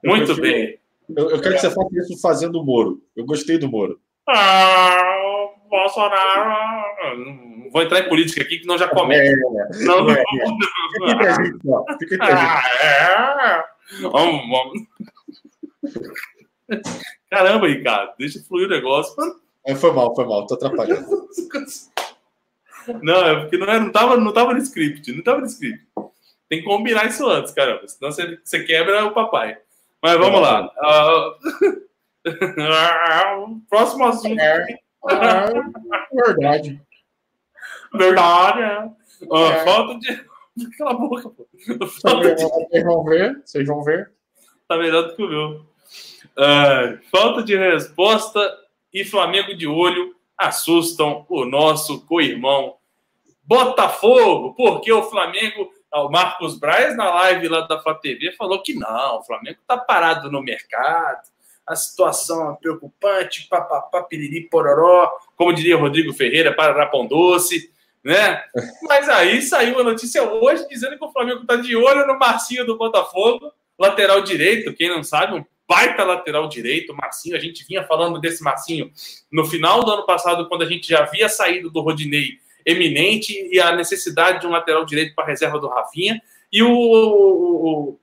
Muito eu bem. Eu, eu, quero que você faça isso fazendo o Moro. Eu gostei do Moro. Ah, Bolsonaro. Não vou entrar em política aqui, que não já começa. É, é. Não, não, é, Fica entre a gente, ó. Fica entre a gente. Ah, é. Vamos, vamos. Caramba, Ricardo, deixa fluir o negócio. É, foi mal, foi mal, tô atrapalhando. Não, é porque não, é, não, tava, não tava no script, não tava no script. Tem que combinar isso antes, caramba, senão você, você quebra o papai. Mas vamos lá. (laughs) Uh... Próximo assunto. É, é, verdade. Verdade, é. Uh, falta de. (laughs) Cala a boca, pô. Vocês vão ver, vocês vão ver. Tá melhor do que o meu. Uh, falta de resposta e Flamengo de olho assustam o nosso co-irmão Botafogo, porque o Flamengo, ah, o Marcos Braz na live lá da Flá TV falou que não, o Flamengo tá parado no mercado, a situação é preocupante, papapá, piriri, pororó, como diria Rodrigo Ferreira, para Pão Doce né? Mas aí saiu a notícia hoje dizendo que o Flamengo está de olho no Marcinho do Botafogo, lateral direito, quem não sabe, um baita lateral direito, Marcinho, a gente vinha falando desse Marcinho no final do ano passado, quando a gente já havia saído do Rodinei eminente e a necessidade de um lateral direito para reserva do Rafinha, e o, o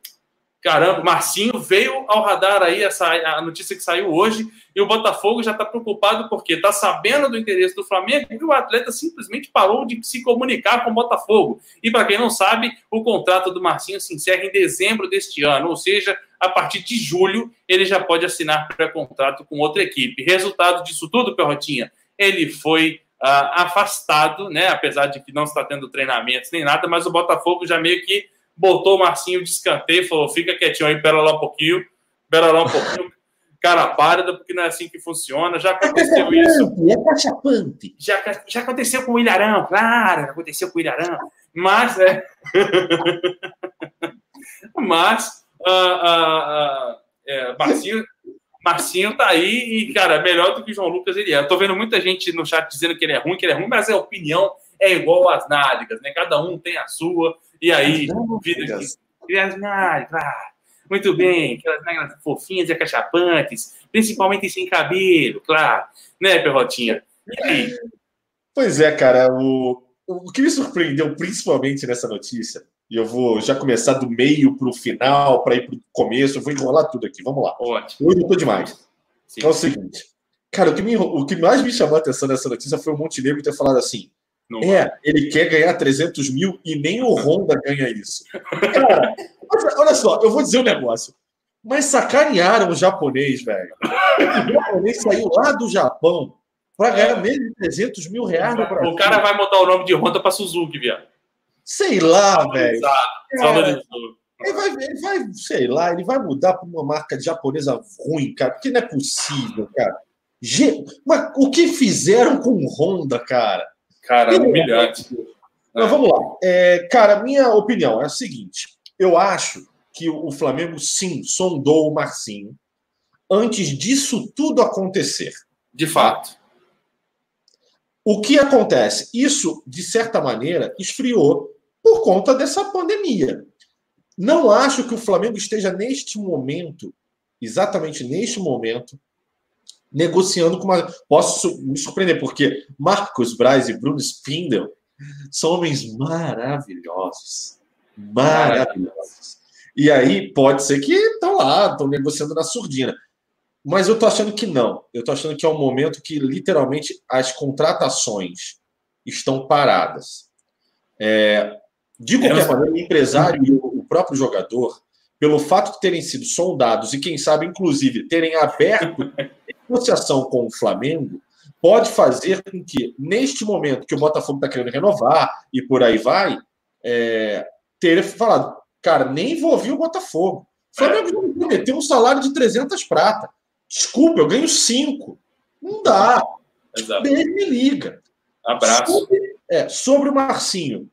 Caramba, Marcinho veio ao radar aí essa, a notícia que saiu hoje e o Botafogo já está preocupado porque está sabendo do interesse do Flamengo e o atleta simplesmente parou de se comunicar com o Botafogo. E para quem não sabe, o contrato do Marcinho se encerra em dezembro deste ano, ou seja, a partir de julho ele já pode assinar pré-contrato com outra equipe. Resultado disso tudo, Perrotinha, ele foi uh, afastado, né? Apesar de que não está tendo treinamentos nem nada, mas o Botafogo já meio que botou o Marcinho de escanteio, falou: fica quietinho aí, pera lá um pouquinho, pera lá um pouquinho, cara párida, porque não é assim que funciona. Já aconteceu é isso. É cachapante. Já, já aconteceu com o Ilharão, claro, aconteceu com o Ilharão. Mas, é. (laughs) mas, uh, uh, uh, é, Marcinho. Marcinho tá aí e, cara, melhor do que o João Lucas ele é. Eu tô vendo muita gente no chat dizendo que ele é ruim, que ele é ruim, mas a opinião é igual às nádegas, né? Cada um tem a sua. E aí, vida ah, muito bem, aquelas negras fofinhas e acachapantes, principalmente sem cabelo, claro, né, Perrotinha? E aí? Pois é, cara, o, o que me surpreendeu principalmente nessa notícia, e eu vou já começar do meio para o final, para ir para o começo, eu vou enrolar tudo aqui, vamos lá. Ótimo. Hoje eu tô demais. Sim. É o seguinte, cara, o que, me, o que mais me chamou a atenção nessa notícia foi o Montenegro ter falado assim, não é, vai. ele quer ganhar 300 mil e nem o Honda ganha isso. Cara, olha só, eu vou dizer um negócio. Mas sacanearam o japonês, velho. O japonês saiu lá do Japão para ganhar menos de 300 mil reais no Brasil. O cara vai mudar o nome de Honda para Suzuki, viado. Sei lá, velho. Ele vai, ele vai, sei lá, ele vai mudar para uma marca japonesa ruim, cara, porque não é possível, cara. Mas o que fizeram com o Honda, cara? Cara, humilhante. Mas vamos lá. É, cara, minha opinião é a seguinte: Eu acho que o Flamengo, sim, sondou o Marcinho antes disso tudo acontecer. De fato. O que acontece? Isso, de certa maneira, esfriou por conta dessa pandemia. Não acho que o Flamengo esteja neste momento, exatamente neste momento, negociando com uma. Posso me surpreender, porque Marcos Braz e Bruno Spindel são homens maravilhosos. Maravilhosos. E aí pode ser que estão lá, estão negociando na surdina. Mas eu estou achando que não. Eu estou achando que é um momento que literalmente as contratações estão paradas. É, de qualquer maneira, o empresário e o próprio jogador, pelo fato de terem sido soldados e, quem sabe, inclusive, terem aberto (laughs) negociação com o Flamengo, pode fazer com que, neste momento que o Botafogo está querendo renovar e por aí vai, é, ter falado, cara, nem vou ouvir o Botafogo. O Flamengo já me prometeu um salário de 300 prata. Desculpa, eu ganho 5. Não dá. Exato. me liga. Abraço. Sobre, é, sobre o Marcinho.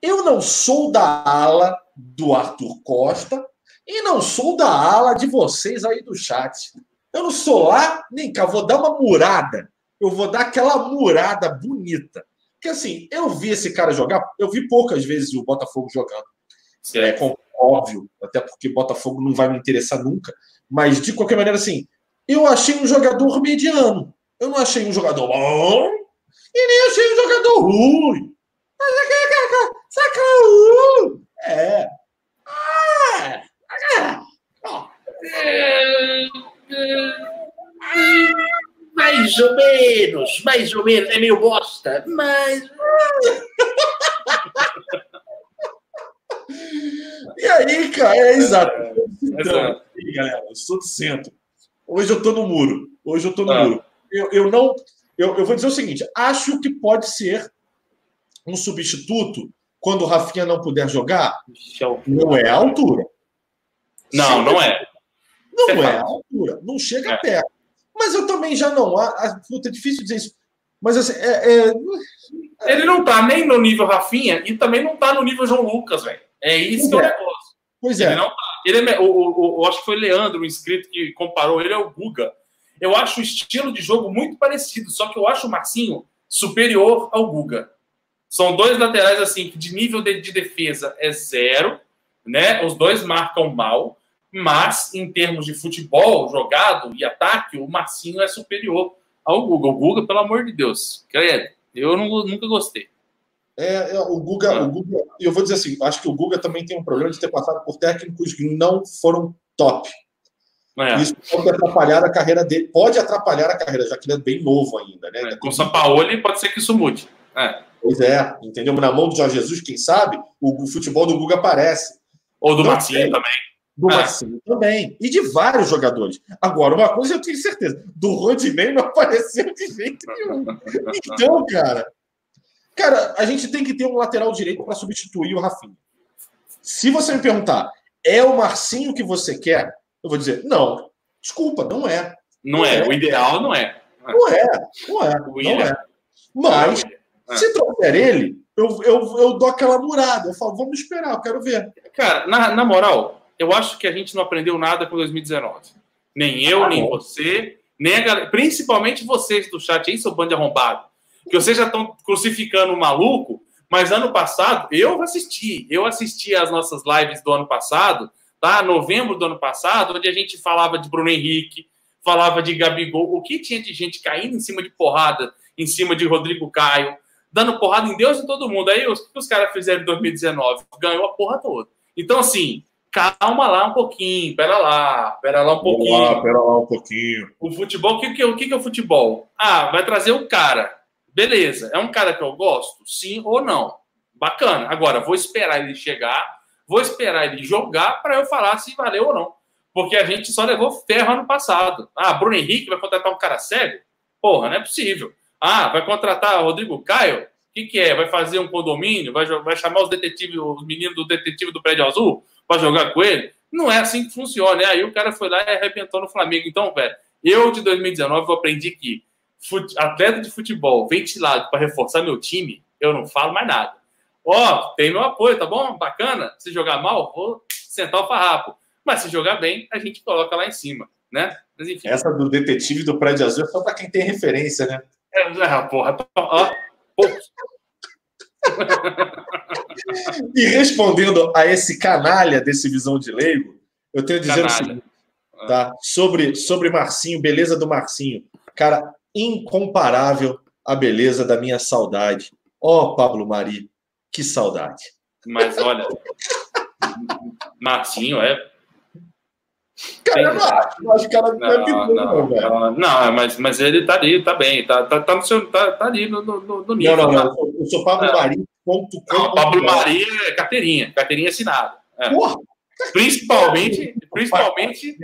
Eu não sou da ala do Arthur Costa e não sou da ala de vocês aí do chat. Eu não sou lá nem cá. Vou dar uma murada eu vou dar aquela murada bonita. Porque assim, eu vi esse cara jogar, eu vi poucas vezes o Botafogo jogando. É, com, óbvio, até porque Botafogo não vai me interessar nunca. Mas de qualquer maneira, assim, eu achei um jogador mediano. Eu não achei um jogador bom e nem achei um jogador ruim. Mas é saca É. Ah, ah, é. Mais ou menos, mais ou menos. É meio bosta, mas. (laughs) e aí, cara, é exato. Então, aí, galera, eu sou do centro. Hoje eu tô no muro. Hoje eu tô no ah. muro. Eu, eu não. Eu, eu vou dizer o seguinte: acho que pode ser um substituto quando o Rafinha não puder jogar. Não é a altura. Não, não é. Não é a altura. Não chega é. perto. Mas eu também já não. A, puta, é difícil dizer isso. Mas assim, é, é... Ele não tá nem no nível Rafinha e também não tá no nível João Lucas, velho. É isso pois que é, é o negócio. Pois é. Ele não tá. Ele é, o, o, o, acho que foi Leandro, o inscrito, que comparou ele ao Guga. Eu acho o estilo de jogo muito parecido, só que eu acho o Marcinho superior ao Guga. São dois laterais assim que de nível de, de defesa é zero, né? Os dois marcam mal, mas em termos de futebol jogado e ataque, o Marcinho é superior ao Guga. O Guga, pelo amor de Deus, credo, eu não, nunca gostei. É, é, o Guga, ah. o Guga, eu vou dizer assim, acho que o Guga também tem um problema de ter passado por técnicos que não foram top. É. Isso pode atrapalhar a carreira dele, pode atrapalhar a carreira, já que ele é bem novo ainda, né? É, com o São Paulo pode ser que isso mude. É. Pois é, entendeu? Na mão do Jorge Jesus, quem sabe, o, o futebol do Guga aparece. Ou do Marcinho também do ah. Marcinho também. E de vários jogadores. Agora, uma coisa eu tenho certeza: do Rodinei não (laughs) apareceu de jeito nenhum. Então, cara. Cara, a gente tem que ter um lateral direito para substituir o Rafinha. Se você me perguntar, é o Marcinho que você quer? Eu vou dizer, não. Desculpa, não é. Não, não é. é. O ideal não é. Não é. Não é. Não é. Mas, é. se trouxer ele, eu, eu, eu dou aquela murada. Eu falo, vamos esperar, eu quero ver. Cara, na, na moral, eu acho que a gente não aprendeu nada com 2019. Nem eu, ah, nem bom. você, nem a galera, principalmente vocês do chat aí, seu bando de arrombado. Que vocês já estão crucificando o maluco, mas ano passado eu assisti. Eu assisti as nossas lives do ano passado, tá? Novembro do ano passado, onde a gente falava de Bruno Henrique, falava de Gabigol, o que tinha de gente caindo em cima de porrada, em cima de Rodrigo Caio, dando porrada em Deus e todo mundo. Aí os que os caras fizeram em 2019? Ganhou a porra toda. Então, assim, calma lá um pouquinho, pera lá, pera lá um pouquinho. Pera lá, pera lá um pouquinho. O futebol, o que, que, o que, que é o futebol? Ah, vai trazer um cara. Beleza, é um cara que eu gosto? Sim ou não? Bacana. Agora, vou esperar ele chegar, vou esperar ele jogar para eu falar se valeu ou não. Porque a gente só levou ferro ano passado. Ah, Bruno Henrique vai contratar um cara cego? Porra, não é possível. Ah, vai contratar Rodrigo Caio? O que, que é? Vai fazer um condomínio? Vai, vai chamar os detetives, os meninos do detetive do prédio azul? Para jogar com ele. Não é assim que funciona. E aí o cara foi lá e arrebentou no Flamengo. Então, velho, eu de 2019 eu aprendi que atleta de futebol ventilado para reforçar meu time, eu não falo mais nada. Ó, tem meu apoio, tá bom? Bacana. Se jogar mal, vou sentar o farrapo. Mas se jogar bem, a gente coloca lá em cima, né? Mas enfim. Essa do detetive do prédio azul é só para quem tem referência, né? É, é porra. Ó, e respondendo a esse canalha desse visão de leigo, eu tenho a dizer canalha. o seguinte, tá? Sobre, sobre Marcinho, beleza do Marcinho. Cara, incomparável a beleza da minha saudade. Ó, oh, Pablo Mari, que saudade. Mas olha, Marcinho é. Cara, eu não acho, acho que ela não, é não, não, velho. Não, mas, mas ele tá ali, tá bem, tá, tá, tá, no seu, tá, tá ali no, no, no nível. Não, não, não. Eu sou Pablo é. Mari. Ponto, não, Pablo Mari é carteirinha, carteirinha assinada. É. Porra! Principalmente, principalmente,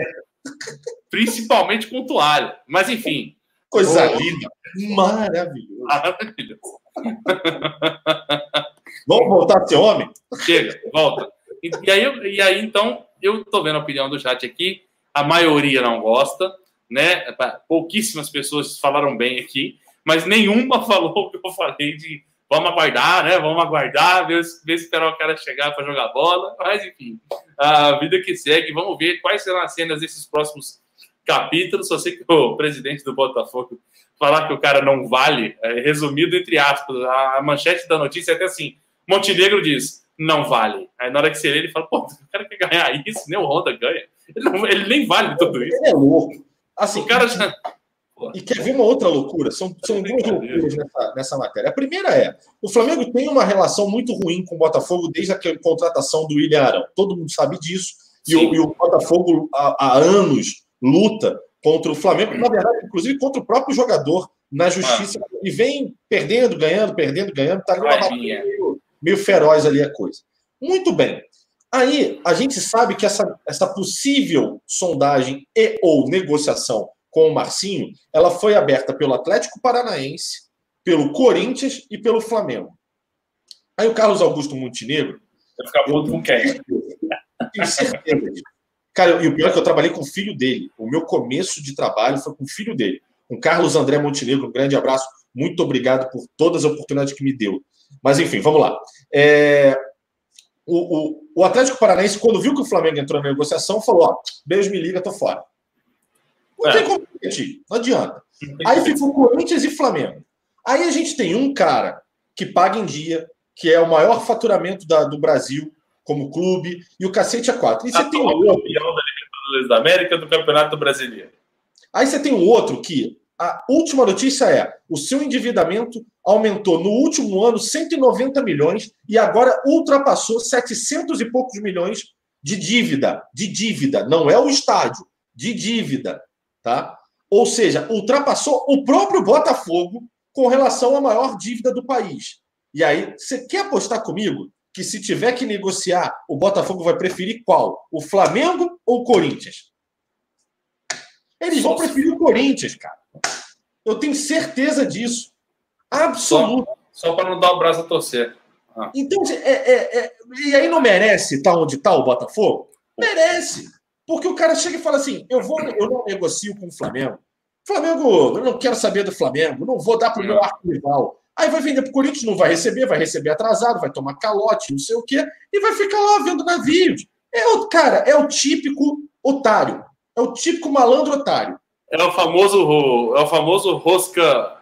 principalmente com toalha. Mas enfim. Coisa oh, linda. Maravilhoso. Maravilhoso. Vamos voltar a ser homem? Chega, volta. E, e, aí, e aí, então, eu estou vendo a opinião do chat aqui. A maioria não gosta, né? Pouquíssimas pessoas falaram bem aqui, mas nenhuma (laughs) falou o que eu falei de vamos aguardar, né? Vamos aguardar, ver, ver esperar o cara chegar para jogar bola. Mas, enfim, a vida que segue. Vamos ver quais serão as cenas desses próximos capítulos. Só sei que o presidente do Botafogo falar que o cara não vale, é, resumido entre aspas, a manchete da notícia é até assim: Montenegro diz, não vale. Aí na hora que você lê, ele fala, pô, o cara quer ganhar isso, nem o Honda ganha. Ele, não, ele nem vale tudo isso. Ele é louco. Assim, o cara já. E quer ver uma outra loucura? São, são duas loucuras nessa, nessa matéria. A primeira é: o Flamengo tem uma relação muito ruim com o Botafogo desde a contratação do William Arão. Todo mundo sabe disso. E o, e o, Botafogo, há, há, anos, luta contra o Flamengo, na verdade, inclusive contra o próprio jogador na justiça. Ah. E vem perdendo, ganhando, perdendo, ganhando. Está meio, meio feroz ali a coisa. Muito bem. Aí a gente sabe que essa, essa possível sondagem e ou negociação com o Marcinho, ela foi aberta pelo Atlético Paranaense, pelo Corinthians e pelo Flamengo. Aí o Carlos Augusto Montenegro. Vai ficar puto com quem? Tenho certeza. Cara, e o pior é que eu trabalhei com o filho dele. O meu começo de trabalho foi com o filho dele, com Carlos André Montenegro. Um grande abraço. Muito obrigado por todas as oportunidades que me deu. Mas, enfim, vamos lá. É... O, o, o, Atlético Paranaense, quando viu que o Flamengo entrou na negociação, falou: ó, beijo, me liga, tô fora. Não é. tem como competir, não adianta. Aí ficou Corinthians e Flamengo. Aí a gente tem um cara que paga em dia, que é o maior faturamento da, do Brasil como clube, e o cacete é quatro. E você tem um outro. campeão da Libertadores da América do Campeonato Brasileiro. Aí você tem um outro que a última notícia é: o seu endividamento aumentou no último ano 190 milhões e agora ultrapassou 700 e poucos milhões de dívida. De dívida, não é o estádio, de dívida tá? Ou seja, ultrapassou o próprio Botafogo com relação à maior dívida do país. E aí, você quer apostar comigo que se tiver que negociar, o Botafogo vai preferir qual? O Flamengo ou o Corinthians? Eles vão preferir o Corinthians, cara. Eu tenho certeza disso. Absoluto. Só, só para não dar o braço a torcer. Ah. Então, é, é, é, e aí não merece estar onde está o Botafogo? Merece. Porque o cara chega e fala assim: eu, vou, eu não negocio com o Flamengo. Flamengo, eu não quero saber do Flamengo, não vou dar para o meu arco rival. Aí vai vender para o Corinthians, não vai receber, vai receber atrasado, vai tomar calote, não sei o quê, e vai ficar lá vendo navios. É o, cara, é o típico otário. É o típico malandro otário. É o famoso, é o famoso rosca.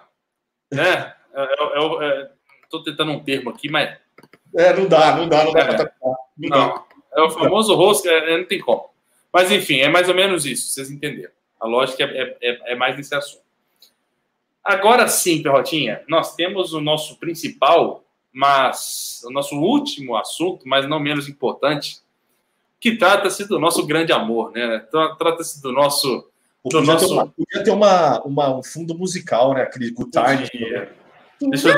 Né? É, é, é, tô tentando um termo aqui, mas. É, não dá, não dá, não dá é, pra não, não. É o famoso rosca, é, não tem como. Mas, enfim, é mais ou menos isso, vocês entenderam. A lógica é, é, é mais nesse assunto. Agora sim, Perrotinha, nós temos o nosso principal, mas o nosso último assunto, mas não menos importante, que trata-se do nosso grande amor, né? Trata-se do nosso. Do podia, nosso... Ter uma, podia ter uma, uma, um fundo musical, né? Aquele. Deixa eu...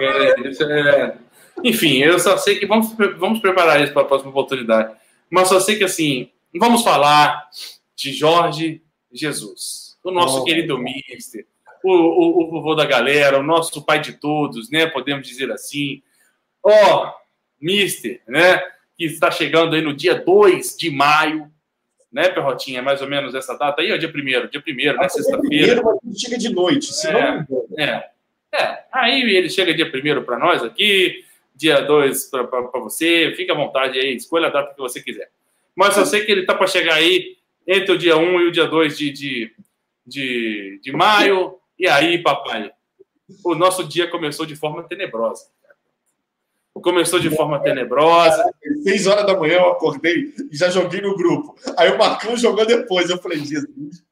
É, enfim, eu só sei que vamos, vamos preparar isso para a próxima oportunidade. Mas só sei que, assim, vamos falar de Jorge Jesus, o nosso oh. querido mister, o, o, o vovô da galera, o nosso pai de todos, né? Podemos dizer assim. Ó, oh, mister, né? Que está chegando aí no dia 2 de maio, né, Perrotinha? É mais ou menos essa data aí, ó, dia 1 dia 1 né, ah, sexta-feira. Primeiro chega de noite, senão... É, é. É, aí ele chega dia primeiro para nós aqui, dia 2 para você, fica à vontade aí, escolha a data que você quiser. Mas eu sei que ele tá para chegar aí entre o dia 1 um e o dia 2 de, de, de, de maio, e aí, papai, o nosso dia começou de forma tenebrosa. Começou de forma tenebrosa. Seis horas da manhã eu acordei e já joguei no grupo. Aí o Marcão jogou depois. Eu falei, Jesus.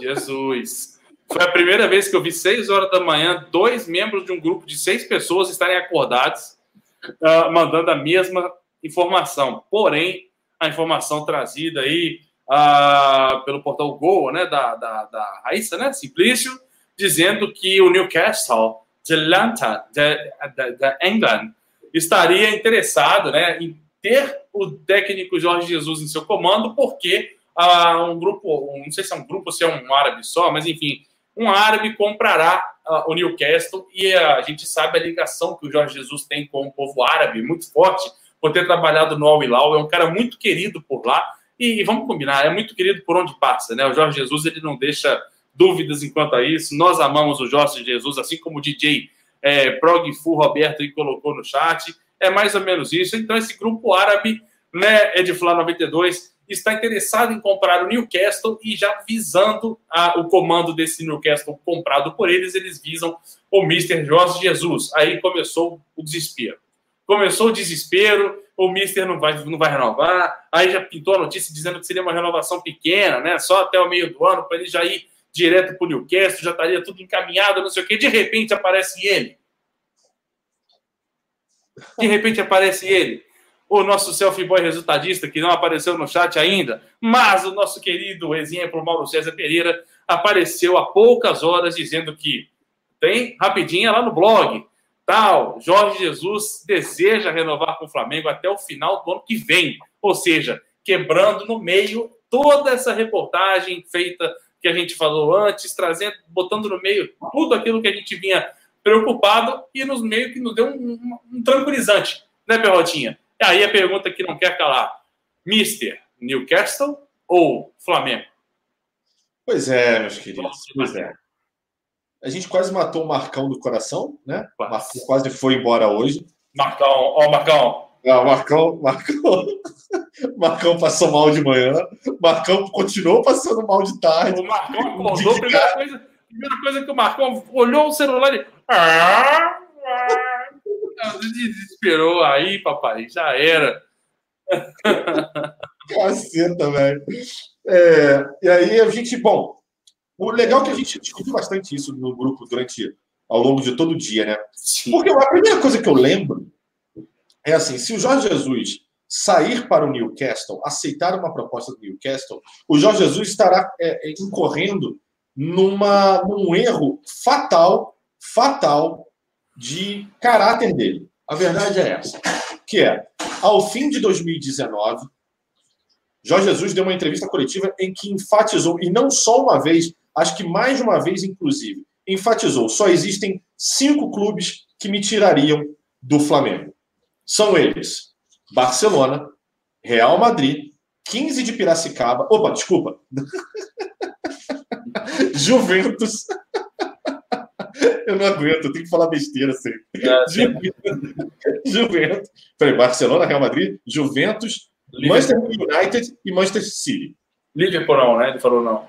Jesus. Foi a primeira vez que eu vi seis horas da manhã dois membros de um grupo de seis pessoas estarem acordados, uh, mandando a mesma informação. Porém, a informação trazida aí uh, pelo portal Go, né, da, da, da Raíssa, né, Simplício, dizendo que o Newcastle de Atlanta, da England, estaria interessado né, em ter o técnico Jorge Jesus em seu comando, porque uh, um grupo, não sei se é um grupo ou se é um árabe só, mas enfim, um árabe comprará uh, o Newcastle e a gente sabe a ligação que o Jorge Jesus tem com o povo árabe, muito forte, por ter trabalhado no Al Hilal, é um cara muito querido por lá, e, e vamos combinar, é muito querido por onde passa, né? O Jorge Jesus, ele não deixa dúvidas enquanto a isso, nós amamos o Jorge Jesus, assim como o DJ é, Prog Fu Roberto aí colocou no chat. É mais ou menos isso. Então, esse grupo árabe, né, Ediflá 92, está interessado em comprar o Newcastle e já visando a, o comando desse Newcastle comprado por eles, eles visam o Mr. Jorge Jesus. Aí começou o desespero. Começou o desespero, o Mister não vai, não vai renovar. Aí já pintou a notícia dizendo que seria uma renovação pequena, né? Só até o meio do ano, para ele já ir direto para o Newcastle, já estaria tudo encaminhado, não sei o quê. De repente aparece ele. De repente aparece ele. O nosso selfie boy resultadista, que não apareceu no chat ainda, mas o nosso querido exemplo, Mauro César Pereira, apareceu há poucas horas dizendo que tem rapidinha lá no blog. Tal, Jorge Jesus deseja renovar com o Flamengo até o final do ano que vem. Ou seja, quebrando no meio toda essa reportagem feita que a gente falou antes, trazendo, botando no meio tudo aquilo que a gente vinha preocupado e nos meio que nos deu um, um, um tranquilizante, né, Perrotinha? E aí a pergunta que não quer calar: Mister Newcastle ou Flamengo? Pois é, meus queridos. Pois é. A gente quase matou o Marcão do coração, né? Quase. Marcão quase foi embora hoje. Marcão, ó, Marcão. Não, Marcão, Marcão, (laughs) Marcão passou mal de manhã. Marcão continuou passando mal de tarde. O Marcão acordou, a primeira coisa, primeira coisa que o Marcão olhou o celular e. Ah, ah, desesperou aí, papai, já era. (laughs) Caceta, velho. É, e aí a gente, bom, o legal é que a gente discutiu bastante isso no grupo durante ao longo de todo o dia, né? Sim. Porque a primeira coisa que eu lembro é assim: se o Jorge Jesus sair para o Newcastle, aceitar uma proposta do Newcastle, o Jorge Jesus estará é, é, incorrendo numa, num erro fatal, fatal de caráter dele. A verdade é essa, que é, ao fim de 2019, Jorge Jesus deu uma entrevista coletiva em que enfatizou, e não só uma vez, acho que mais de uma vez, inclusive, enfatizou: só existem cinco clubes que me tirariam do Flamengo. São eles: Barcelona, Real Madrid, 15 de Piracicaba. Opa, desculpa. (laughs) Juventus. (laughs) Eu não aguento, eu tenho que falar besteira sempre. É, Juventus. (laughs) Juventus. Peraí, Barcelona, Real Madrid, Juventus, Manchester United e Manchester City. Liverpool não, né? Ele falou não.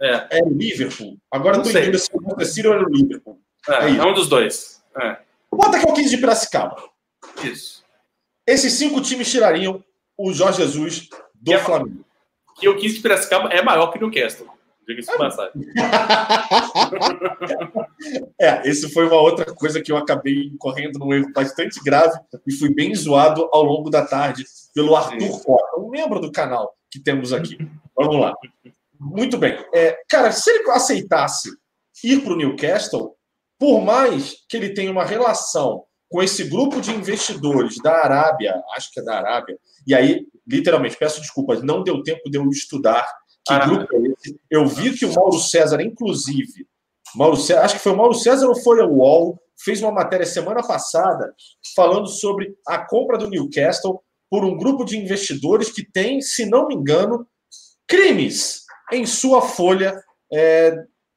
É, é Liverpool. Agora não tô entendendo se é o Manchester City ou é o Liverpool. É, é, é um dos dois. É. Bota aqui o 15 de Piracicaba. Isso. Esses cinco times tirariam o Jorge Jesus do que é, Flamengo. Que o 15 de Piracicaba é maior que o Newcastle. Diga-se de passagem. (laughs) é, isso foi uma outra coisa que eu acabei correndo num erro bastante grave e fui bem zoado ao longo da tarde pelo Arthur Costa, um membro do canal que temos aqui. Vamos lá. Muito bem. É, cara, se ele aceitasse ir para o Newcastle, por mais que ele tenha uma relação com esse grupo de investidores da Arábia, acho que é da Arábia, e aí, literalmente, peço desculpas, não deu tempo de eu estudar que ah, grupo é esse. Eu vi que o Mauro César, inclusive, Mauro César, acho que foi o Mauro César ou foi o UOL, fez uma matéria semana passada falando sobre a compra do Newcastle por um grupo de investidores que tem, se não me engano, crimes em sua folha é,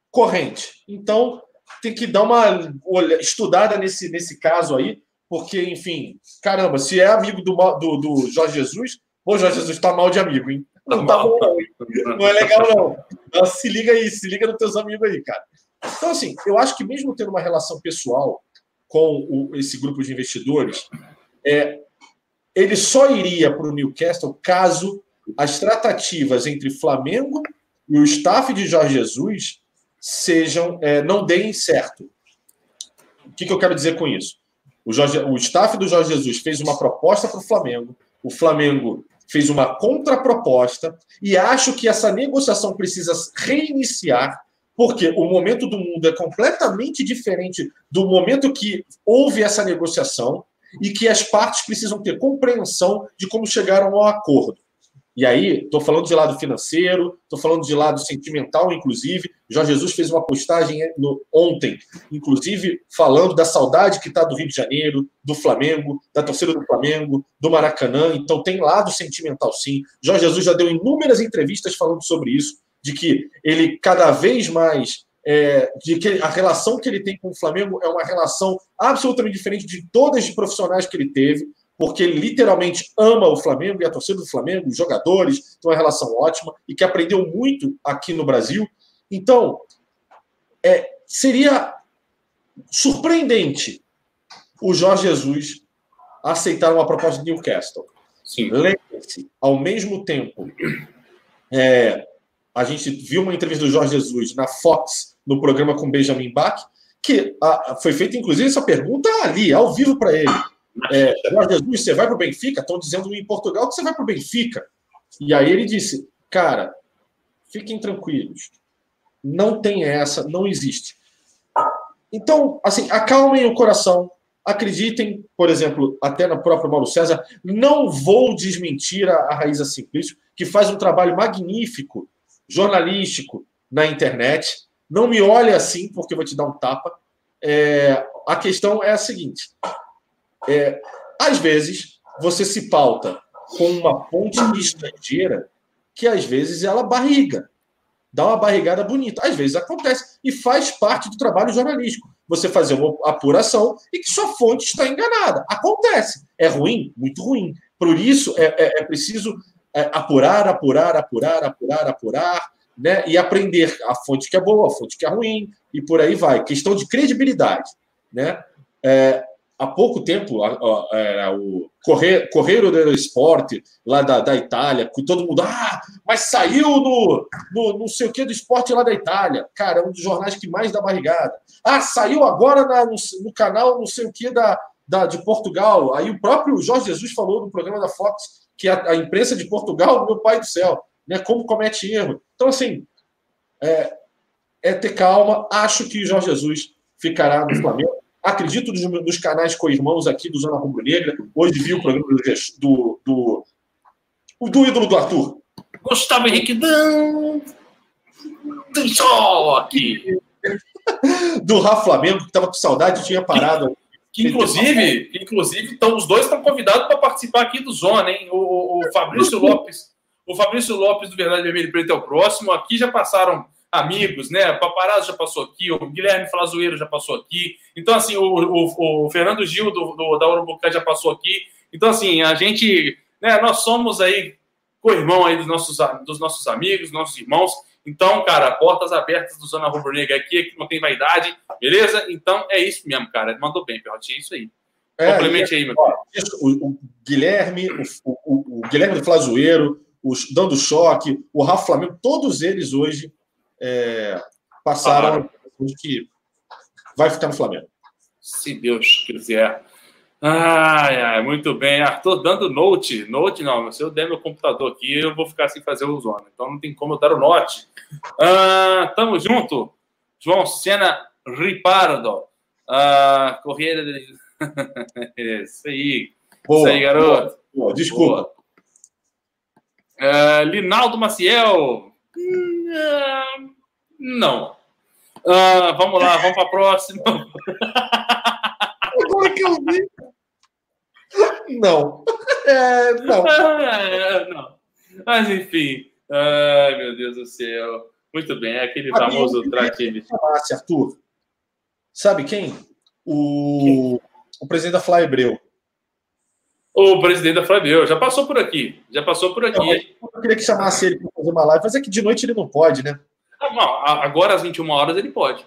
corrente. Então, tem que dar uma olha, estudada nesse, nesse caso aí, porque, enfim, caramba, se é amigo do, do, do Jorge Jesus, o Jorge Jesus tá mal de amigo, hein? Não tá bom, não. Não é legal, não. Então, se liga aí, se liga nos teus amigos aí, cara. Então, assim, eu acho que mesmo tendo uma relação pessoal com o, esse grupo de investidores, é, ele só iria para o Newcastle caso as tratativas entre Flamengo e o staff de Jorge Jesus sejam é, não deem certo. O que, que, eu quero dizer com isso? O, Jorge, o staff do Jorge Jesus fez uma proposta para o Flamengo, o Flamengo fez uma contraproposta e acho que essa negociação precisa reiniciar porque o momento do mundo é completamente diferente do momento que houve essa negociação e que as partes precisam ter compreensão de como chegaram ao acordo. E aí, estou falando de lado financeiro, estou falando de lado sentimental, inclusive. Jorge Jesus fez uma postagem no, ontem, inclusive, falando da saudade que está do Rio de Janeiro, do Flamengo, da torcida do Flamengo, do Maracanã. Então, tem lado sentimental, sim. Jorge Jesus já deu inúmeras entrevistas falando sobre isso, de que ele cada vez mais. É, de que a relação que ele tem com o Flamengo é uma relação absolutamente diferente de todas as profissionais que ele teve porque ele literalmente ama o Flamengo e a torcida do Flamengo, os jogadores, tem uma relação ótima e que aprendeu muito aqui no Brasil. Então, é, seria surpreendente o Jorge Jesus aceitar uma proposta de Newcastle. Lembre-se, ao mesmo tempo, é, a gente viu uma entrevista do Jorge Jesus na Fox, no programa com Benjamin Bach, que a, foi feita, inclusive, essa pergunta ali, ao vivo para ele é, Jorge Jesus, você vai para o Benfica? Estão dizendo em Portugal que você vai para o Benfica. E aí ele disse, cara, fiquem tranquilos. Não tem essa, não existe. Então, assim, acalmem o coração. Acreditem, por exemplo, até na própria Mauro César, não vou desmentir a, a Raíza Simplício, que faz um trabalho magnífico, jornalístico, na internet. Não me olhe assim, porque eu vou te dar um tapa. É, a questão é a seguinte: é, às vezes, você se pauta com uma fonte estrangeira que, às vezes, ela barriga. Dá uma barrigada bonita. Às vezes acontece. E faz parte do trabalho jornalístico. Você fazer uma apuração e que sua fonte está enganada. Acontece. É ruim? Muito ruim. Por isso, é, é, é preciso é, apurar, apurar, apurar, apurar, apurar, né? E aprender a fonte que é boa, a fonte que é ruim, e por aí vai. Questão de credibilidade, né? É, há pouco tempo, era o Correio, do Esporte, lá da, da Itália, que todo mundo, ah, mas saiu no, no não sei o que do esporte lá da Itália. Cara, é um dos jornais que mais dá barrigada. Ah, saiu agora na, no, no, canal não sei o que da, da, de Portugal. Aí o próprio Jorge Jesus falou no programa da Fox que a, a imprensa de Portugal, meu pai do céu, né, como comete erro. Então, assim, é, é ter calma. Acho que o Jorge Jesus ficará no Flamengo Acredito nos, nos canais co-irmãos aqui do Zona Rubro Negra. Hoje vi o programa do, do, do, do ídolo do Arthur. Gustavo Henrique Dan. Só aqui. do Rafa Flamengo, que estava com saudade, tinha parado. Que, inclusive, inclusive então, os dois estão convidados para participar aqui do Zona, hein? O, o Fabrício Lopes. O Fabrício Lopes do Verdade Vermelho Preto é o próximo. Aqui já passaram amigos, né? Paparazzo já passou aqui, o Guilherme Flazoeiro já passou aqui. Então, assim, o, o, o Fernando Gil do, do, da Urubucã já passou aqui. Então, assim, a gente, né, nós somos aí co-irmão aí dos nossos, dos nossos amigos, nossos irmãos. Então, cara, portas abertas do Zona Rubro Negra aqui, aqui não tem vaidade, beleza? Então, é isso mesmo, cara. Mandou bem, Perrotinho, é isso aí. É, Complemente aí, meu ó, o, o, Guilherme, o, o, Guilherme do Flazoeiro, o Dando Choque, o Rafa Flamengo, todos eles hoje é, passaram ah. de que vai ficar no Flamengo. Se Deus quiser. Ai, ai, muito bem. Arthur dando note. Note não, se eu der meu computador aqui, eu vou ficar sem fazer o zona. Então não tem como eu dar o note. Ah, tamo junto. João Sena Ripardo. Ah, Correia de... (laughs) Isso aí. Boa, Isso aí, garoto. Boa, boa. Desculpa. Boa. Ah, Linaldo Maciel. Hum, não. Uh, vamos lá, vamos para a próxima. Agora que eu vi. Não. É, não. É, (laughs) não. Mas, enfim. Ai, meu Deus do céu. Muito bem, é aquele famoso traque. Arthur. Sabe quem? O, quem? o presidente da Flybreu. O presidente da Flybreu. Já passou por aqui. Já passou por aqui. Eu, eu queria que chamasse ele para fazer uma live, mas é que de noite ele não pode, né? Ah, não, agora às 21 horas ele pode.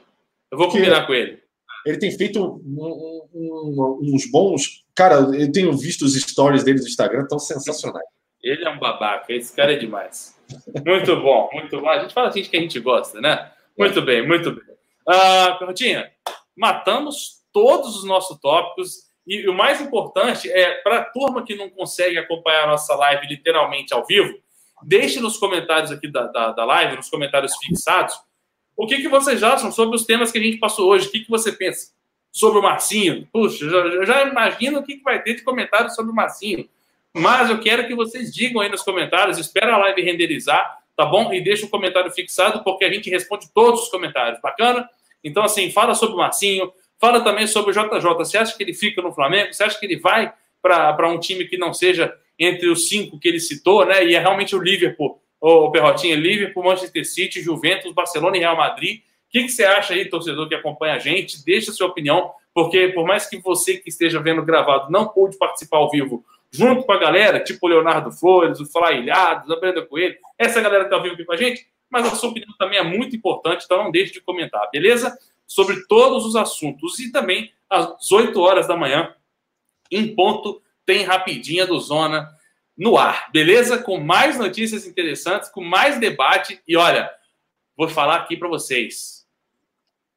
Eu vou combinar com ele. Ele tem feito um, um, uns bons. Cara, eu tenho visto os stories dele no Instagram, tão sensacionais. Ele é um babaca, esse cara é demais. Muito bom, muito bom. A gente fala assim que a gente gosta, né? Muito bem, muito bem. Uh, Perrotinha, matamos todos os nossos tópicos. E o mais importante é, para a turma que não consegue acompanhar a nossa live literalmente ao vivo, deixe nos comentários aqui da, da, da live, nos comentários fixados, o que, que vocês acham sobre os temas que a gente passou hoje? O que, que você pensa sobre o Marcinho? Puxa, já, já imagino o que, que vai ter de comentário sobre o Marcinho. Mas eu quero que vocês digam aí nos comentários, espera a live renderizar, tá bom? E deixa o comentário fixado, porque a gente responde todos os comentários. Bacana? Então, assim, fala sobre o Marcinho, fala também sobre o JJ. Você acha que ele fica no Flamengo? Você acha que ele vai para um time que não seja entre os cinco que ele citou, né? E é realmente o Liverpool o Perrotinha, Liverpool, Manchester City, Juventus, Barcelona e Real Madrid. O que, que você acha aí, torcedor que acompanha a gente? Deixa a sua opinião, porque por mais que você que esteja vendo gravado não pôde participar ao vivo junto com a galera, tipo o Leonardo Flores, o Fala Ilhados, a Brenda Coelho, essa galera que está ao vivo aqui com a gente, mas a sua opinião também é muito importante, então não deixe de comentar, beleza? Sobre todos os assuntos. E também, às 8 horas da manhã, em ponto, tem rapidinha do Zona no ar, beleza? Com mais notícias interessantes, com mais debate. E olha, vou falar aqui para vocês.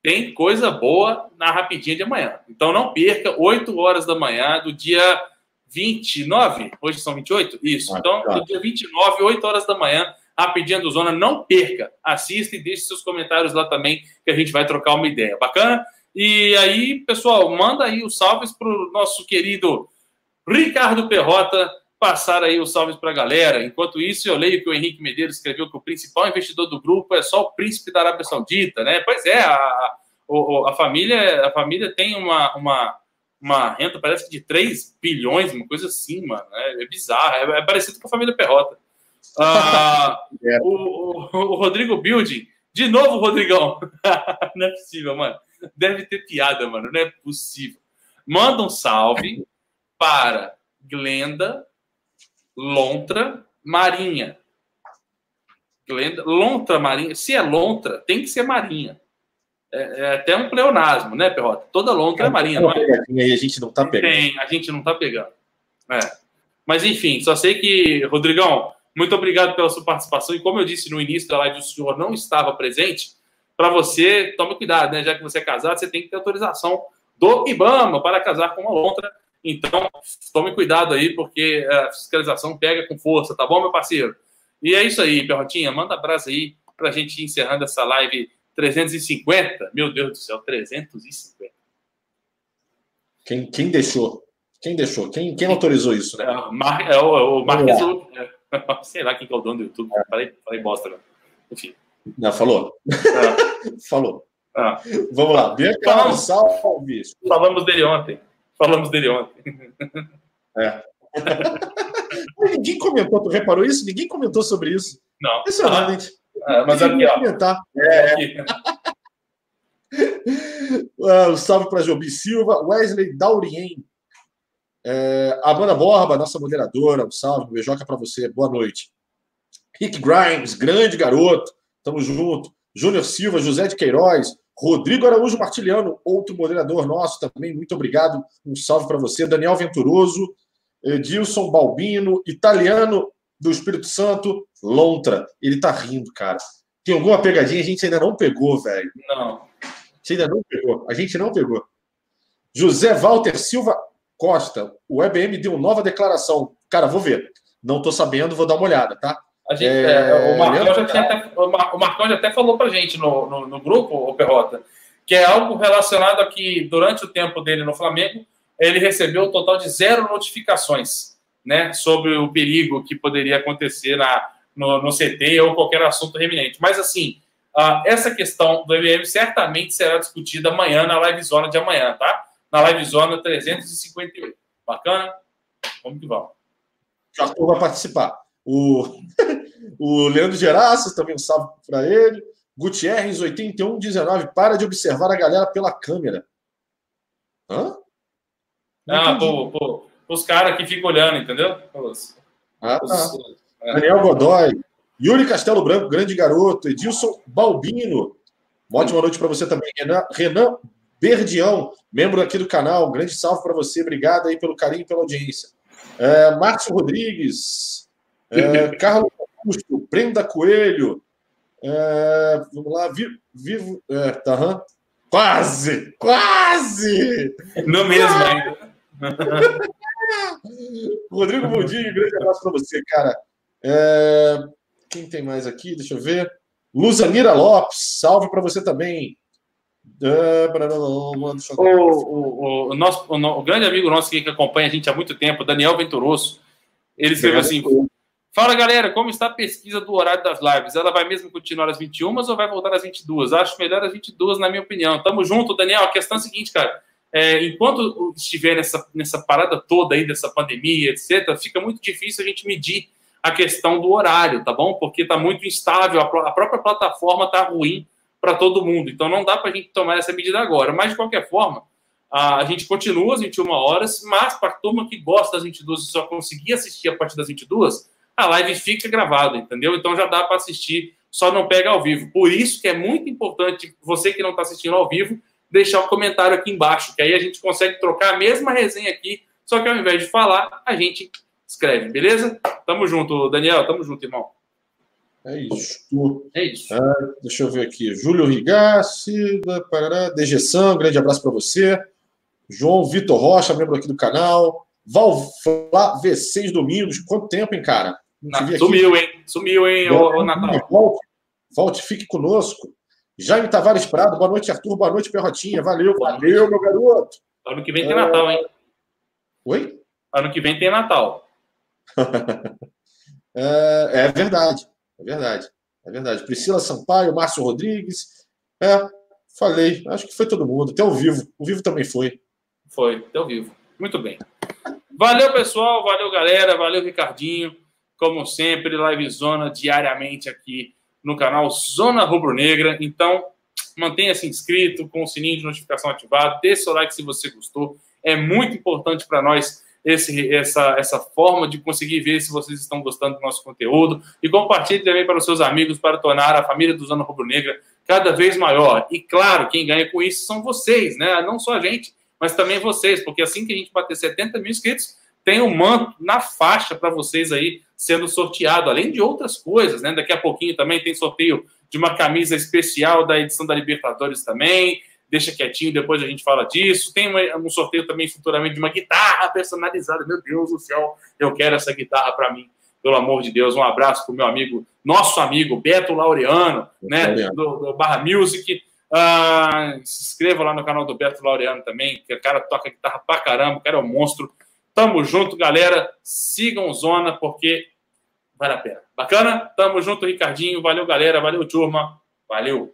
Tem coisa boa na rapidinha de amanhã. Então não perca, 8 horas da manhã do dia 29. Hoje são 28? Isso. Então, do dia 29, 8 horas da manhã, rapidinha do Zona. Não perca. Assista e deixe seus comentários lá também, que a gente vai trocar uma ideia. Bacana? E aí, pessoal, manda aí os salves para o nosso querido Ricardo Perrota passar aí os salves para a galera. Enquanto isso, eu leio que o Henrique Medeiros escreveu que o principal investidor do grupo é só o príncipe da Arábia Saudita, né? Pois é, a, a, a família, a família tem uma, uma, uma renda, parece que de 3 bilhões, uma coisa assim, mano. É, é bizarro, é, é, parecido com a família Perrota. Ah, (laughs) é. o, o, o, Rodrigo Building, de novo, Rodrigão. (laughs) não é possível, mano. Deve ter piada, mano. Não é possível. Manda um salve para Glenda lontra marinha. Lontra marinha. Se é lontra, tem que ser marinha. É, é até um pleonasmo, né, Perrota? Toda lontra é, é marinha, não é? A gente não tá pegando. Tem, a gente não tá pegando. É. Mas enfim, só sei que, Rodrigão, muito obrigado pela sua participação. E como eu disse no início da live, o senhor não estava presente. Para você, tome cuidado, né? Já que você é casado, você tem que ter autorização do IBAMA para casar com uma lontra então, tome cuidado aí, porque a fiscalização pega com força, tá bom, meu parceiro? E é isso aí, Perrotinha. Manda abraço aí para a gente ir encerrando essa live 350. Meu Deus do céu, 350. Quem, quem deixou? Quem deixou? Quem, quem autorizou isso, né? É, Mar, é o, o Marques. É, (laughs) sei lá quem que é o dono do YouTube. É. Falei, falei bosta, né? Enfim. Não, falou. É. (laughs) falou. Ah. Vamos lá. Bianca, salve. Falamos dele ontem. Falamos dele ontem. É. (laughs) Ninguém comentou, tu reparou isso? Ninguém comentou sobre isso. Não. Impressionante. Ah, mas aqui, ó. Comentar. É. é. uh, salve para Jobi Silva, Wesley Daurien, é, Amanda Borba, nossa moderadora, um salve, um beijoca para você, boa noite. Rick Grimes, grande garoto, tamo junto. Júnior Silva, José de Queiroz, Rodrigo Araújo Martiliano, outro moderador nosso também, muito obrigado. Um salve para você. Daniel Venturoso, Edilson Balbino, italiano do Espírito Santo, Lontra. Ele tá rindo, cara. Tem alguma pegadinha? A gente ainda não pegou, velho. Não. A gente ainda não pegou. A gente não pegou. José Walter Silva Costa. O EBM deu nova declaração. Cara, vou ver. Não tô sabendo, vou dar uma olhada, tá? Gente, é, é, o, Marcão já tinha até, o Marcão já até falou para gente no, no, no, grupo, o Perrota, que é algo relacionado a que durante o tempo dele no Flamengo, ele recebeu um total de zero notificações né, sobre o perigo que poderia acontecer na, no, no CT ou qualquer assunto reminente. Mas, assim, uh, essa questão do MM certamente será discutida amanhã na live zona de amanhã, tá? Na live zona 358. Bacana? Vamos que vamos. Arthur vai participar. O, (laughs) o Leandro Geraço, também um salve para ele. Gutierrez, 8119. Para de observar a galera pela câmera. Hã? ah, pô, pô, os caras que ficam olhando, entendeu? Os, ah, os, tá. é. Daniel Godoy. Yuri Castelo Branco, grande garoto. Edilson Balbino. Uma ótima noite para você também. Renan, Renan Berdião, membro aqui do canal. Grande salve para você. Obrigado aí pelo carinho e pela audiência. É, Márcio Rodrigues. É, (laughs) Carlos Augusto. Brenda Coelho. É, vamos lá. Vivo. vivo é, tá, Quase! Quase! No mesmo ainda. (laughs) Rodrigo Mundinho, grande abraço para você, cara. É... Quem tem mais aqui? Deixa eu ver. Luzanira Lopes, salve para você também. É... O, o, o, nosso, o, o, grande amigo nosso que acompanha a gente há muito tempo, Daniel Venturoso, ele escreveu assim: Fala galera, como está a pesquisa do horário das lives? Ela vai mesmo continuar às 21 ou vai voltar às 22? Acho melhor às 22, na minha opinião. Tamo junto, Daniel. A questão é a seguinte, cara. É, enquanto estiver nessa, nessa parada toda aí dessa pandemia, etc., fica muito difícil a gente medir a questão do horário, tá bom? Porque tá muito instável, a, a própria plataforma tá ruim para todo mundo. Então não dá para a gente tomar essa medida agora. Mas, de qualquer forma, a, gente continua às 21 horas, mas para a turma que gosta das 22 e só conseguir assistir a partir das 22 a live fica gravada, entendeu? Então já dá para assistir, só não pega ao vivo. Por isso que é muito importante, você que não está assistindo ao vivo, deixar o um comentário aqui embaixo, que aí a gente consegue trocar a mesma resenha aqui, só que ao invés de falar, a gente escreve, beleza? Tamo junto, Daniel, tamo junto, irmão. É isso. É isso. Ah, deixa eu ver aqui. Júlio Rigassi, Parará, Dejeção, grande abraço para você. João Vitor Rocha, membro aqui do canal. Valflá V6 Domingos. Quanto tempo, hein, cara? Na, sumiu, hein? Sumiu, hein, ô, ô Natal. Volte, volte, fique conosco. Jaime Tavares Prado, boa noite, Arthur. Boa noite, Perrotinha. Valeu, valeu, meu garoto. Ano que vem tem é... Natal, hein? Oi? Ano que vem tem Natal. (laughs) é, é, verdade, é verdade, é verdade. Priscila Sampaio, Márcio Rodrigues. É, falei, acho que foi todo mundo, até o vivo. O vivo também foi. Foi, até o vivo. Muito bem. Valeu, pessoal. Valeu, galera. Valeu, Ricardinho. Como sempre, live zona diariamente aqui no canal Zona Rubro Negra. Então, mantenha-se inscrito com o sininho de notificação ativado. Dê seu like se você gostou. É muito importante para nós esse, essa, essa forma de conseguir ver se vocês estão gostando do nosso conteúdo. E compartilhe também para os seus amigos para tornar a família do Zona Rubro Negra cada vez maior. E claro, quem ganha com isso são vocês, né? Não só a gente mas também vocês, porque assim que a gente bater 70 mil inscritos, tem um manto na faixa para vocês aí sendo sorteado, além de outras coisas, né? Daqui a pouquinho também tem sorteio de uma camisa especial da edição da Libertadores também. Deixa quietinho, depois a gente fala disso. Tem um sorteio também futuramente de uma guitarra personalizada. Meu Deus do céu, eu quero essa guitarra para mim. Pelo amor de Deus, um abraço para o meu amigo, nosso amigo Beto Laureano, né? Do, do Barra Music ah, se inscreva lá no canal do Beto Laureano também, que o cara toca guitarra pra caramba, o cara é um monstro. Tamo junto, galera. Sigam Zona, porque vale a pena. Bacana? Tamo junto, Ricardinho. Valeu, galera. Valeu, turma. Valeu.